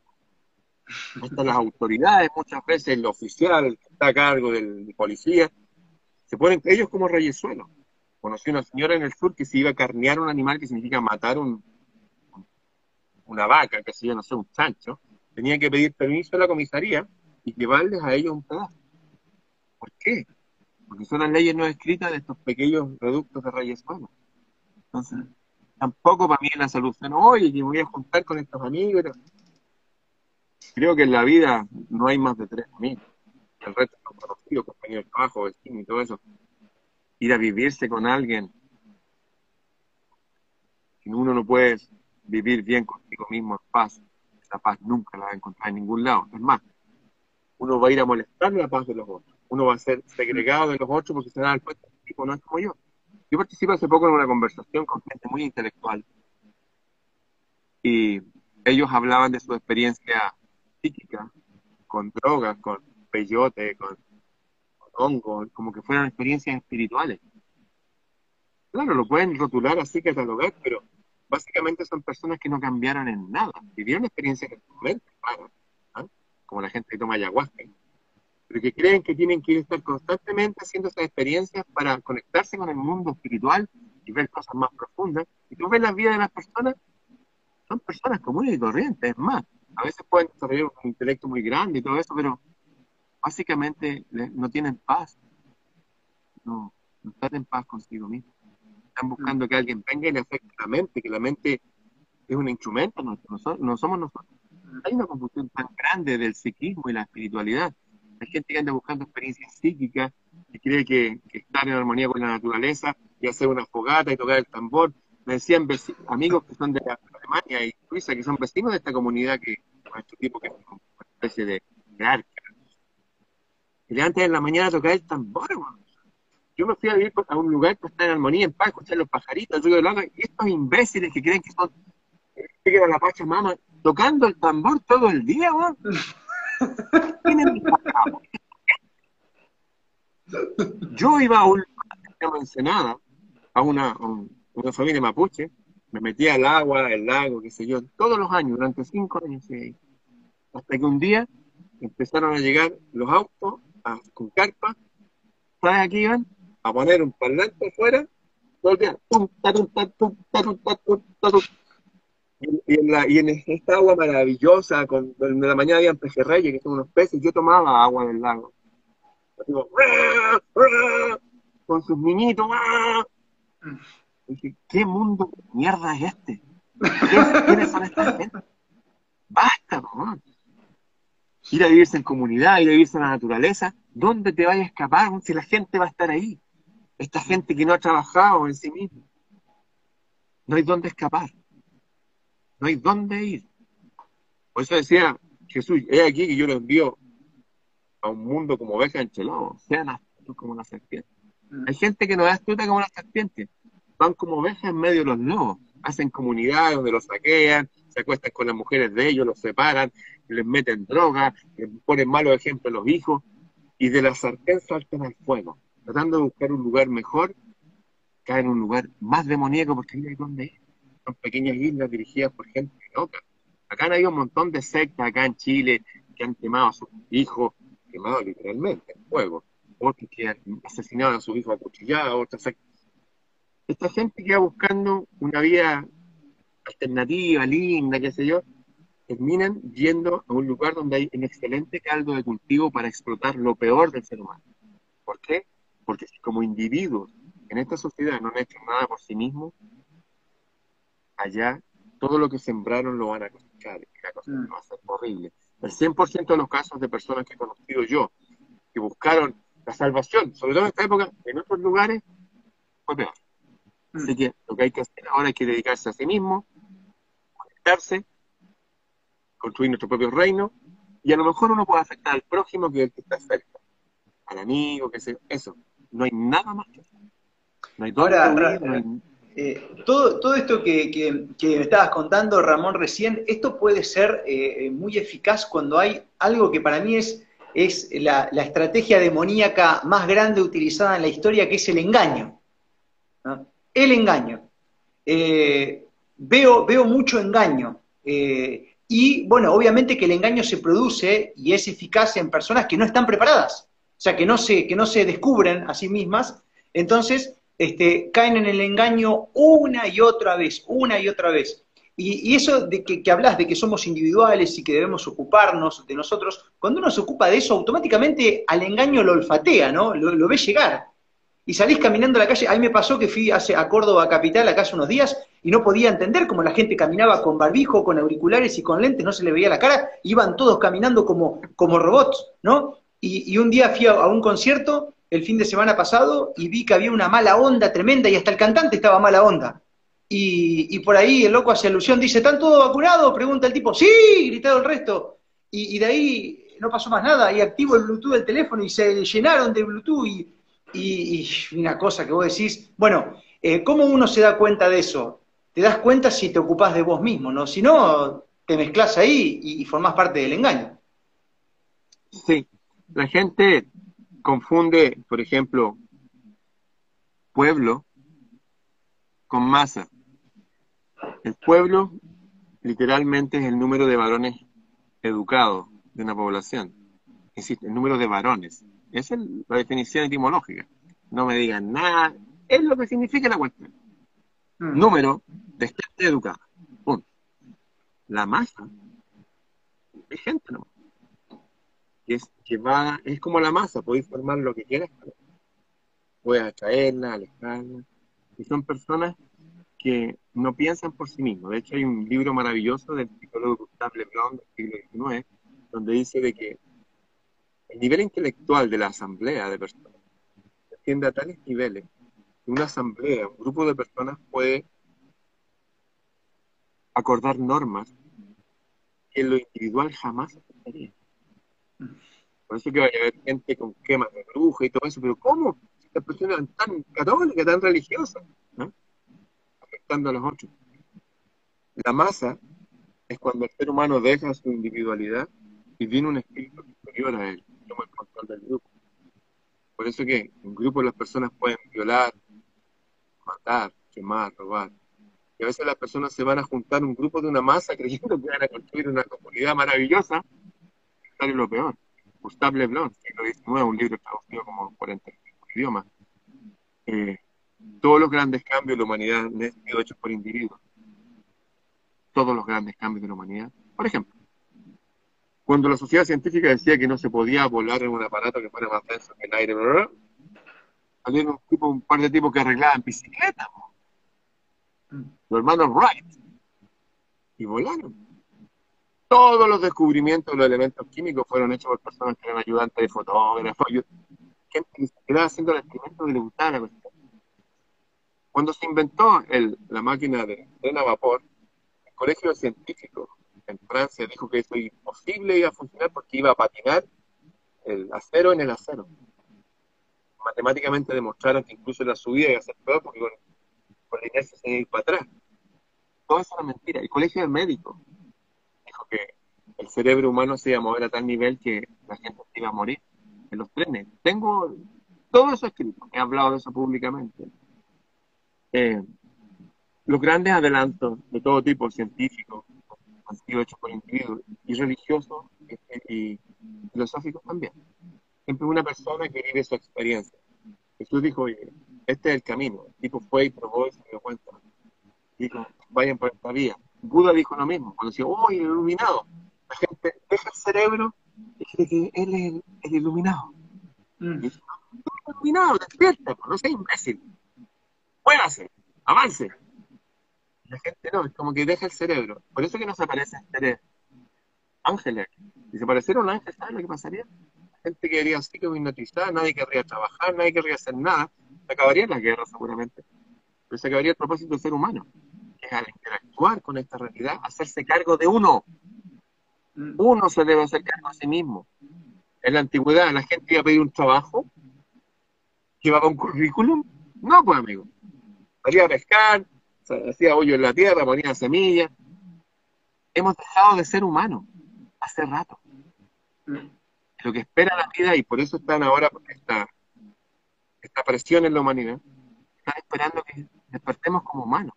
están las autoridades, muchas veces el oficial, que está a cargo del, policía, se ponen ellos como reyesuelos. Conocí una señora en el sur que se iba a carnear un animal que significa matar un, una vaca, que se yo, no sé, un chancho, tenía que pedir permiso a la comisaría y llevarles a ellos un pedazo. ¿Por qué? Porque son las leyes no escritas de estos pequeños reductos de reyes Entonces, tampoco para mí es la solución, oye, que voy a juntar con estos amigos. Creo que en la vida no hay más de tres amigos. El resto son conocidos, compañeros de trabajo, vecinos y todo eso. Ir a vivirse con alguien. Si uno no puede vivir bien contigo mismo en paz, esa paz nunca la va a encontrar en ningún lado. Es más, uno va a ir a molestar la paz de los otros. Uno va a ser segregado de los otros porque se da el que tipo no es como yo. Yo participé hace poco en una conversación con gente muy intelectual y ellos hablaban de su experiencia psíquica, con drogas, con peyote, con hongo, como que fueran experiencias espirituales. Claro, lo pueden rotular así, catalogar, pero básicamente son personas que no cambiaron en nada. Vivieron experiencias en su mente, claro, ¿ah? como la gente que toma ayahuasca, pero que creen que tienen que estar constantemente haciendo esas experiencias para conectarse con el mundo espiritual y ver cosas más profundas. Y tú ves la vida de las personas, son personas comunes y corrientes, es más, a veces pueden desarrollar un intelecto muy grande y todo eso, pero básicamente no tienen paz. No, no están en paz consigo mismos. Están buscando que alguien venga y le afecte la mente, que la mente es un instrumento, no, no somos nosotros. Hay una confusión tan grande del psiquismo y la espiritualidad. Hay gente que anda buscando experiencias psíquicas y cree que, que estar en armonía con la naturaleza y hacer una fogata y tocar el tambor. Me decían amigos que son de Alemania y Suiza, que son vecinos de esta comunidad que, nuestro tipo que es una especie de, de Y antes en la mañana a tocar el tambor, Yo me fui a vivir a un lugar que está en armonía, en paz, escuchar los pajaritos, el ruido del agua, y estos imbéciles que creen que son, que quedan la Pachamama, tocando el tambor todo el día, weón. Yo iba a un lugar Ensenada, a una, una familia mapuche, me metía al agua, el lago, qué sé yo, todos los años, durante cinco años. Hasta que un día empezaron a llegar los autos con carpa, ¿sabes aquí iban? A poner un parlante afuera, todo el día, y, en la, y en esta agua maravillosa, con, en la mañana habían pejerreyes, que son unos peces, yo tomaba agua del lago. con sus niñitos, ¿qué mundo mierda es este? ¿Quiénes son estas gente? Basta, ¿no? Ir a vivirse en comunidad, ir a vivirse en la naturaleza, ¿dónde te vayas a escapar si la gente va a estar ahí? Esta gente que no ha trabajado en sí misma. No hay dónde escapar. No hay dónde ir. Por eso decía Jesús, he aquí que yo lo envío a un mundo como oveja en sean astutos como la serpiente. Mm. Hay gente que no es astuta como la serpiente, van como ovejas en medio de los lobos, hacen comunidades donde los saquean, se acuestan con las mujeres de ellos, los separan, les meten droga, les ponen malos ejemplos a los hijos, y de la sartén saltan al fuego, tratando de buscar un lugar mejor, caen en un lugar más demoníaco porque hay dónde ir. Son pequeñas islas dirigidas por gente loca. Acá han habido un montón de sectas acá en Chile que han quemado a sus hijos, quemado literalmente en fuego, otros que han asesinado a sus hijos a otras sectas esta gente que va buscando una vida alternativa, linda, qué sé yo, terminan yendo a un lugar donde hay un excelente caldo de cultivo para explotar lo peor del ser humano. ¿Por qué? Porque si como individuos en esta sociedad no han hecho nada por sí mismos, allá todo lo que sembraron lo van a cosechar y la cosa mm. va a ser horrible. El 100% de los casos de personas que he conocido yo, que buscaron la salvación, sobre todo en esta época, en otros lugares, fue peor. Así que lo que hay que hacer ahora es que dedicarse a sí mismo, construir nuestro propio reino, y a lo mejor uno puede afectar al prójimo que es el que está cerca, al amigo, que sea, eso. No hay nada más que hacer. No hay ahora, eh, todo, todo esto que, que, me estabas contando, Ramón, recién, esto puede ser eh, muy eficaz cuando hay algo que para mí es, es la, la, estrategia demoníaca más grande utilizada en la historia, que es el engaño. ¿no? el engaño. Eh, veo, veo mucho engaño. Eh, y bueno, obviamente que el engaño se produce y es eficaz en personas que no están preparadas, o sea, que no se, que no se descubren a sí mismas. Entonces, este, caen en el engaño una y otra vez, una y otra vez. Y, eso de que, hablas de que somos individuales y que debemos ocuparnos de nosotros, cuando uno se ocupa de eso, automáticamente al engaño lo olfatea, ¿no? Lo, lo ve llegar y salís caminando a la calle. A mí me pasó que fui hace, a Córdoba capital acá hace unos días y no podía entender cómo la gente caminaba con barbijo, con auriculares y con lentes, no se le veía la cara, iban todos caminando como, como robots, ¿no? Y, un día fui a, un concierto el fin de semana pasado y vi que había una mala onda tremenda y hasta el cantante estaba mala onda. Y, por ahí el loco hace alusión, dice, ¿están todos vacunados? Pregunta el tipo, sí, gritado el resto. Y, y de ahí no pasó más nada, y activo el Bluetooth del teléfono y se llenaron de Bluetooth y y, una cosa que vos decís, bueno, eh, ¿cómo uno se da cuenta de eso? Te das cuenta si te ocupás de vos mismo, ¿no? Si no, te mezclas ahí y, formás parte del engaño. Sí, la gente confunde, por ejemplo, pueblo con masa. El pueblo literalmente es el número de varones educados de una población. Existe el número de varones. Esa es la definición etimológica. No me digan nada. Es lo que significa la cuestión. Mm. Número de gente educada. Punto. La masa es gente, ¿no? Es, que va, es como la masa, podéis formar lo que quieras. Puedes atraerla, alejarla. Y son personas que no piensan por sí mismos. De hecho, hay un libro maravilloso del psicólogo Gustave Le Blanc del siglo XIX, donde dice de que el nivel intelectual de la asamblea de personas se extiende a tales niveles una asamblea, un grupo de personas puede acordar normas que en lo individual jamás aceptaría. Por eso que vaya a haber gente con quemas de bruja y todo eso, pero ¿cómo? Si Estas personas eran tan católicas, tan religiosas, afectando a los otros. La masa es cuando el ser humano deja su individualidad y viene un espíritu superior a él, toma el control del grupo. Por eso que en grupo las personas pueden violar, matar, quemar, robar. Y a veces las personas se van a juntar un grupo de una masa creyendo que van a construir una comunidad maravillosa, sale lo peor. Gustave Le Blanc, siglo XIX, un libro traducido como en 45 idiomas. Eh, todos los grandes cambios de la humanidad han sido hechos por individuos. Todos los grandes cambios de la humanidad. Por ejemplo, cuando la sociedad científica decía que no se podía volar en un aparato que fuera más denso que el aire, bla, bla, bla, salieron un, tipo, un par de tipos que arreglaban bicicletas. Los hermanos Wright. Y volaron. Todos los descubrimientos de los elementos químicos fueron hechos por personas que eran ayudantes de fotógrafos, gente que se haciendo el experimento que le. Cuando se inventó el- la máquina de tren a vapor, el colegio científico en Francia dijo que eso imposible iba a funcionar porque iba a patinar el acero en el acero. Matemáticamente demostraron que incluso la subida iba a ser peor porque con, la inercia se iba a ir para atrás. Todo eso era mentira. El colegio de médicos dijo que el cerebro humano se iba a mover a tal nivel que la gente iba a morir en los trenes. Tengo todo eso escrito, he hablado de eso públicamente. Eh, los grandes adelantos de todo tipo, científicos, han sido hechos por individuos y religiosos y, y filosóficos también. Siempre una persona que vive su experiencia. Jesús dijo, oye, este es el camino. El tipo fue y probó y se dio cuenta. Dijo, vayan por esta vía. Buda dijo lo mismo, cuando decía, oh, el iluminado. La gente deja el cerebro y cree que él es el, el iluminado. Mm. El iluminado, despierta, pues, no sea imbécil. Muévase, avance. La gente no, es como que deja el cerebro. Por eso que no se aparecen ángeles. Si se apareciera un ángel, ¿sabes lo que pasaría? La gente quedaría así como hipnotizada, nadie querría trabajar, nadie querría hacer nada. Se acabarían las guerras seguramente. Pero se acabaría el propósito del ser humano, que es al interactuar con esta realidad, hacerse cargo de uno. Mm. Uno se debe hacer cargo a sí mismo. En la antigüedad la gente iba a pedir un trabajo, llevaba un currículum. No, pues amigo. Salía a pescar, hacía hoyo en la tierra, ponía semillas. Hemos dejado de ser humanos hace rato. Lo que espera la vida, y por eso están ahora esta, esta presión en la humanidad, están esperando que despertemos como humanos.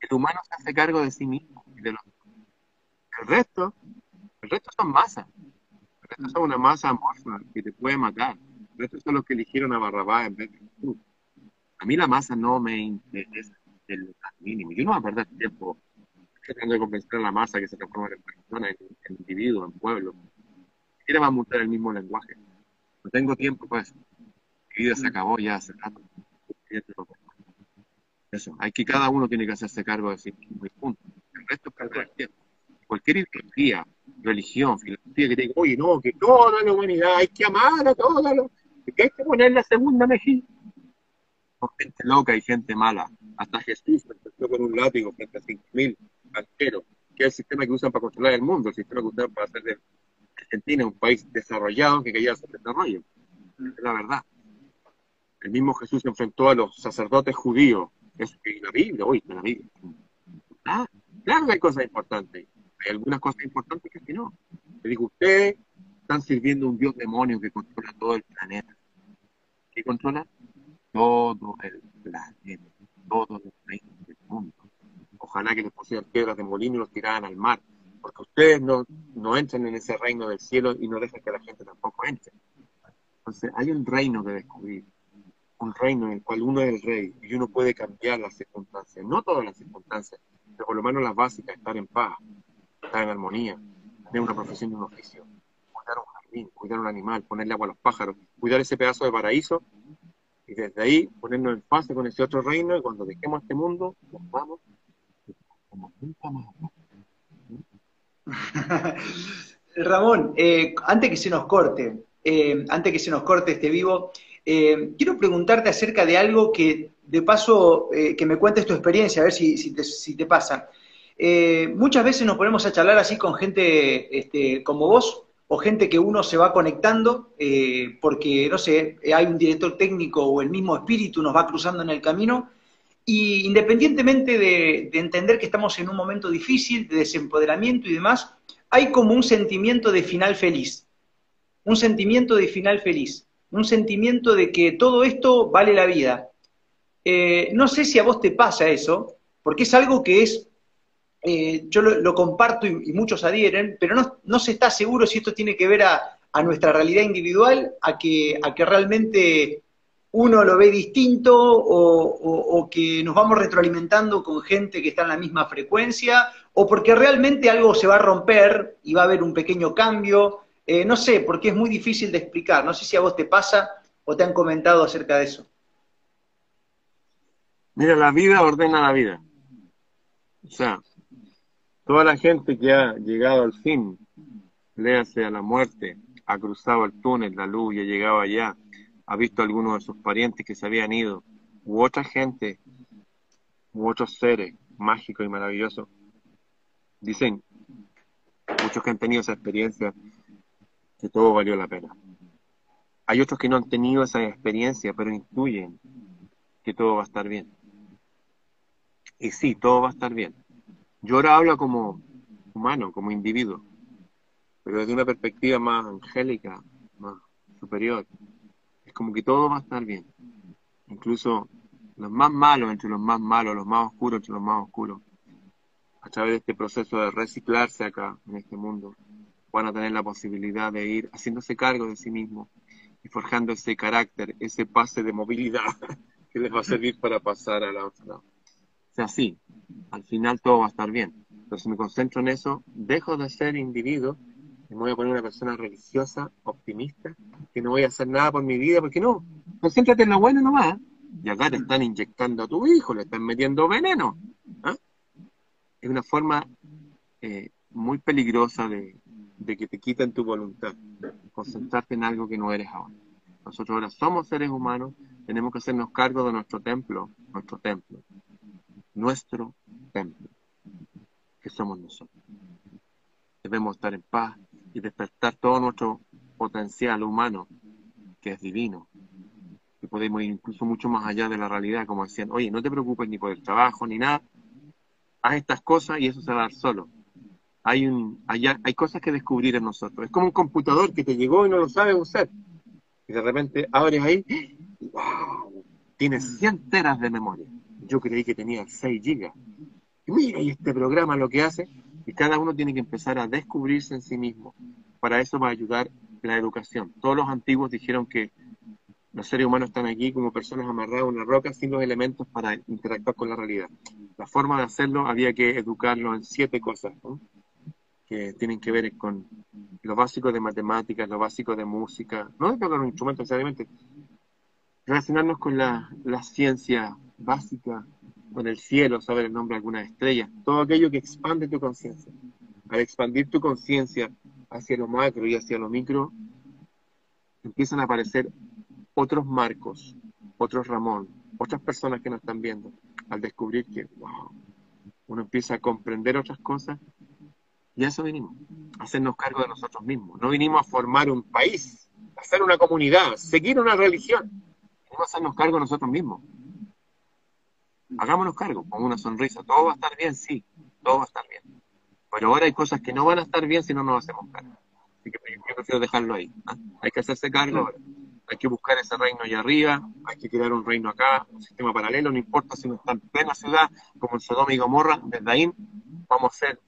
El humano se hace cargo de sí mismo. y de los- El resto, el resto son masas. El resto son una masa amorfa que te puede matar. El resto son los que eligieron a Barrabás en vez de Jesús. A mí la masa no me interesa más mínimo. Yo no voy a perder tiempo tratando de convencer a la masa que se transforma en persona, en, en individuo, en pueblo. Quiere va a montar el mismo lenguaje. No tengo tiempo para eso. Mi vida se acabó ya hace rato. Eso, hay que cada uno tiene que hacerse cargo de sí mismo y punto. El resto es tiempo. Cualquier ideología, religión, filosofía que diga, oye, no, que toda la humanidad hay que amar a todos los, que hay que poner la segunda mejilla. Con gente loca y gente mala. Hasta Jesús empezó con un látigo frente a 5.000 banqueros, que es el sistema que usan para controlar el mundo, el sistema que usan para hacer de Argentina un país desarrollado que quería hacer desarrollo. Es la verdad. El mismo Jesús enfrentó a los sacerdotes judíos. Es la Biblia, hoy la Biblia. Ah, claro que hay cosas importantes. Hay algunas cosas importantes que si no. Le digo, ustedes están sirviendo a un dios demonio que controla todo el planeta. que controla todo el planeta, todo el reino del mundo. Ojalá que les pusieran piedras de molino y los tiraran al mar, porque ustedes no, no entran en ese reino del cielo y no dejan que la gente tampoco entre. Entonces, hay un reino que descubrir, un reino en el cual uno es el rey y uno puede cambiar las circunstancias, no todas las circunstancias, pero por lo menos las básicas, estar en paz, estar en armonía, tener una profesión y un oficio, cuidar un jardín, cuidar un animal, ponerle agua a los pájaros, cuidar ese pedazo de paraíso y desde ahí ponernos en fase con ese otro reino y cuando dejemos este mundo, nos vamos como nunca más. Ramón, eh, antes que se nos corte, eh, antes que se nos corte este vivo, eh, quiero preguntarte acerca de algo que, de paso, que me cuentes tu experiencia, a ver si, si, te, si te, pasa. Muchas veces nos ponemos a charlar así con gente este, como vos, o gente que uno se va conectando, porque, no sé, hay un director técnico o el mismo espíritu nos va cruzando en el camino, y independientemente de, de entender que estamos en un momento difícil, de desempoderamiento y demás, hay como un sentimiento de final feliz, un sentimiento de final feliz, un sentimiento de que todo esto vale la vida. Eh, no sé si a vos te pasa eso, porque es algo que es, eh, yo lo, comparto y, muchos adhieren, pero no, no, se está seguro si esto tiene que ver a, a nuestra realidad individual, a que, a que realmente uno lo ve distinto o, que nos vamos retroalimentando con gente que está en la misma frecuencia, o porque realmente algo se va a romper y va a haber un pequeño cambio. Eh, no sé, porque es muy difícil de explicar. No sé si a vos te pasa o te han comentado acerca de eso. Mira, la vida ordena la vida. O sea, toda la gente que ha llegado al fin, léase a la muerte, ha cruzado el túnel, la luz y ha llegado allá, ha visto a algunos de sus parientes que se habían ido, u otra gente, u otros seres mágicos y maravillosos. Dicen, muchos que han tenido esa experiencia, que todo valió la pena. Hay otros que no han tenido esa experiencia, pero intuyen que todo va a estar bien. Y sí, todo va a estar bien. Yo ahora hablo como humano, como individuo, pero desde una perspectiva más angélica, más superior. Es como que todo va a estar bien. Incluso los más malos entre los más malos, los más oscuros entre los más oscuros, a través de este proceso de reciclarse acá, en este mundo, van a tener la posibilidad de ir haciéndose cargo de sí mismos y forjando ese carácter, ese pase de movilidad que les va a servir para pasar a la otra lado. O sea, sí, al final todo va a estar bien. Pero si me concentro en eso, dejo de ser individuo me voy a poner una persona religiosa, optimista, que no voy a hacer nada por mi vida, porque no, concéntrate en lo bueno nomás. Y acá te están inyectando a tu hijo, le están metiendo veneno. ¿Ah? Es una forma eh, muy peligrosa de, de que te quiten tu voluntad, concentrarte en algo que no eres ahora. Nosotros ahora somos seres humanos, tenemos que hacernos cargo de nuestro templo, nuestro templo, nuestro templo, que somos nosotros. Debemos estar en paz y despertar todo nuestro potencial humano, que es divino, que podemos ir incluso mucho más allá de la realidad, como decían, oye, no te preocupes ni por el trabajo ni nada, haz estas cosas y eso se va a dar solo hay, un, hay, hay cosas que descubrir en nosotros. Es como un computador que te llegó y no lo sabes usar. Y de repente abres ahí, ¡wow! Tienes 100 teras de memoria. Yo creí que tenía 6 gigas. Y mira, y este programa lo que hace, y cada uno tiene que empezar a descubrirse en sí mismo. Para eso va a ayudar la educación. Todos los antiguos dijeron que los seres humanos están aquí como personas amarradas a una roca sin los elementos para interactuar con la realidad. La forma de hacerlo había que educarlo en siete cosas. ¿no? que tienen que ver con lo básico de matemáticas, lo básico de música, no de tocar un instrumento necesariamente, relacionarnos con la, la ciencia básica, con el cielo, saber el nombre de algunas estrellas, todo aquello que expande tu conciencia. Al expandir tu conciencia hacia lo macro y hacia lo micro, empiezan a aparecer otros marcos, otros Ramón, otras personas que nos están viendo, al descubrir que, wow, uno empieza a comprender otras cosas y a eso vinimos, a hacernos cargo de nosotros mismos. No vinimos a formar un país, a hacer una comunidad, seguir una religión. Vinimos a hacernos cargo de nosotros mismos. Hagámonos cargo, con una sonrisa. Todo va a estar bien, sí, todo va a estar bien. Pero ahora hay cosas que no van a estar bien si no nos hacemos cargo. Así que yo prefiero dejarlo ahí. ¿ah? Hay que hacerse cargo hay que buscar ese reino allá arriba, hay que crear un reino acá, un sistema paralelo, no importa si uno está en plena ciudad, como en Sodoma y Gomorra, desde ahí vamos a ser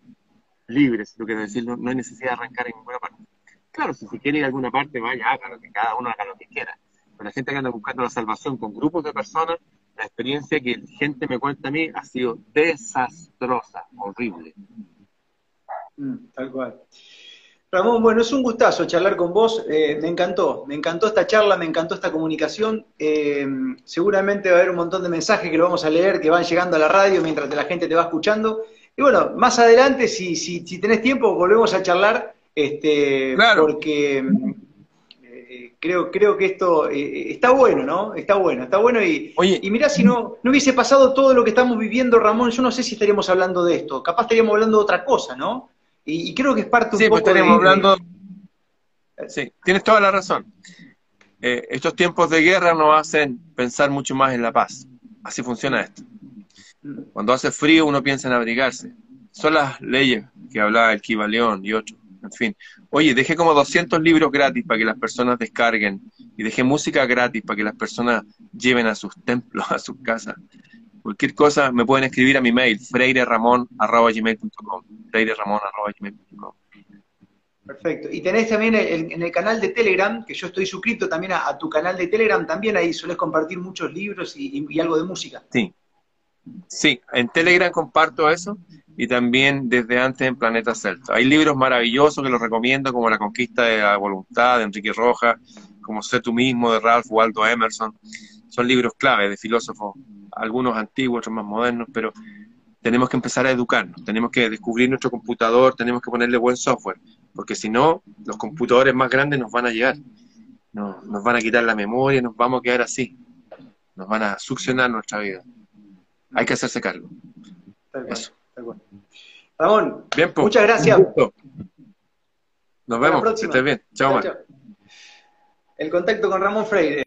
libres, lo que decir, no, hay necesidad de arrancar en ninguna parte. Claro, si se quiere ir a alguna parte, vaya, hágalo, que cada uno haga lo que quiera. Pero la gente que anda buscando la salvación con grupos de personas, la experiencia que gente me cuenta a mí ha sido desastrosa, horrible. Mm, tal cual. Ramón, bueno, es un gustazo charlar con vos, eh, me encantó, me encantó esta charla, me encantó esta comunicación, eh, seguramente va a haber un montón de mensajes que lo vamos a leer, que van llegando a la radio mientras la gente te va escuchando, y bueno, más adelante, si, si, si tenés tiempo, volvemos a charlar, este, porque eh, creo, creo que esto está bueno, ¿no? Está bueno, está bueno, y, y mirá, si no, no hubiese pasado todo lo que estamos viviendo, Ramón, yo no sé si estaríamos hablando de esto, capaz estaríamos hablando de otra cosa, ¿no? Y, creo que es parte un sí, pues poco estaríamos hablando... Sí, tienes toda la razón. Eh, estos tiempos de guerra nos hacen pensar mucho más en la paz. Así funciona esto. Cuando hace frío uno piensa en abrigarse. Son las leyes que hablaba el Kiva León y otros. En fin. Oye, dejé como 200 libros gratis para que las personas descarguen y dejé música gratis para que las personas lleven a sus templos, a sus casas. Cualquier cosa me pueden escribir a mi mail, freireramon.gmail.com freireramon.gmail.com Perfecto. Y tenés también en el canal de Telegram, que yo estoy suscrito también a, tu canal de Telegram, también ahí sueles compartir muchos libros y, algo de música. Sí. Sí, en Telegram comparto eso y también desde antes en Planeta Celta. Hay libros maravillosos que los recomiendo, como La Conquista de la Voluntad de Enrique Rojas, como Sé tú mismo de Ralph Waldo Emerson. Son libros clave de filósofos algunos antiguos, otros más modernos, pero tenemos que empezar a educarnos, tenemos que descubrir nuestro computador, tenemos que ponerle buen software, porque si no, los computadores más grandes nos van a llegar, nos, nos van a quitar la memoria, nos vamos a quedar así, nos van a succionar nuestra vida. Hay que hacerse cargo. Eso. Ramón, bien, muchas gracias. Nos vemos, que estés bien. Chao, chao, El contacto con Ramón Freire.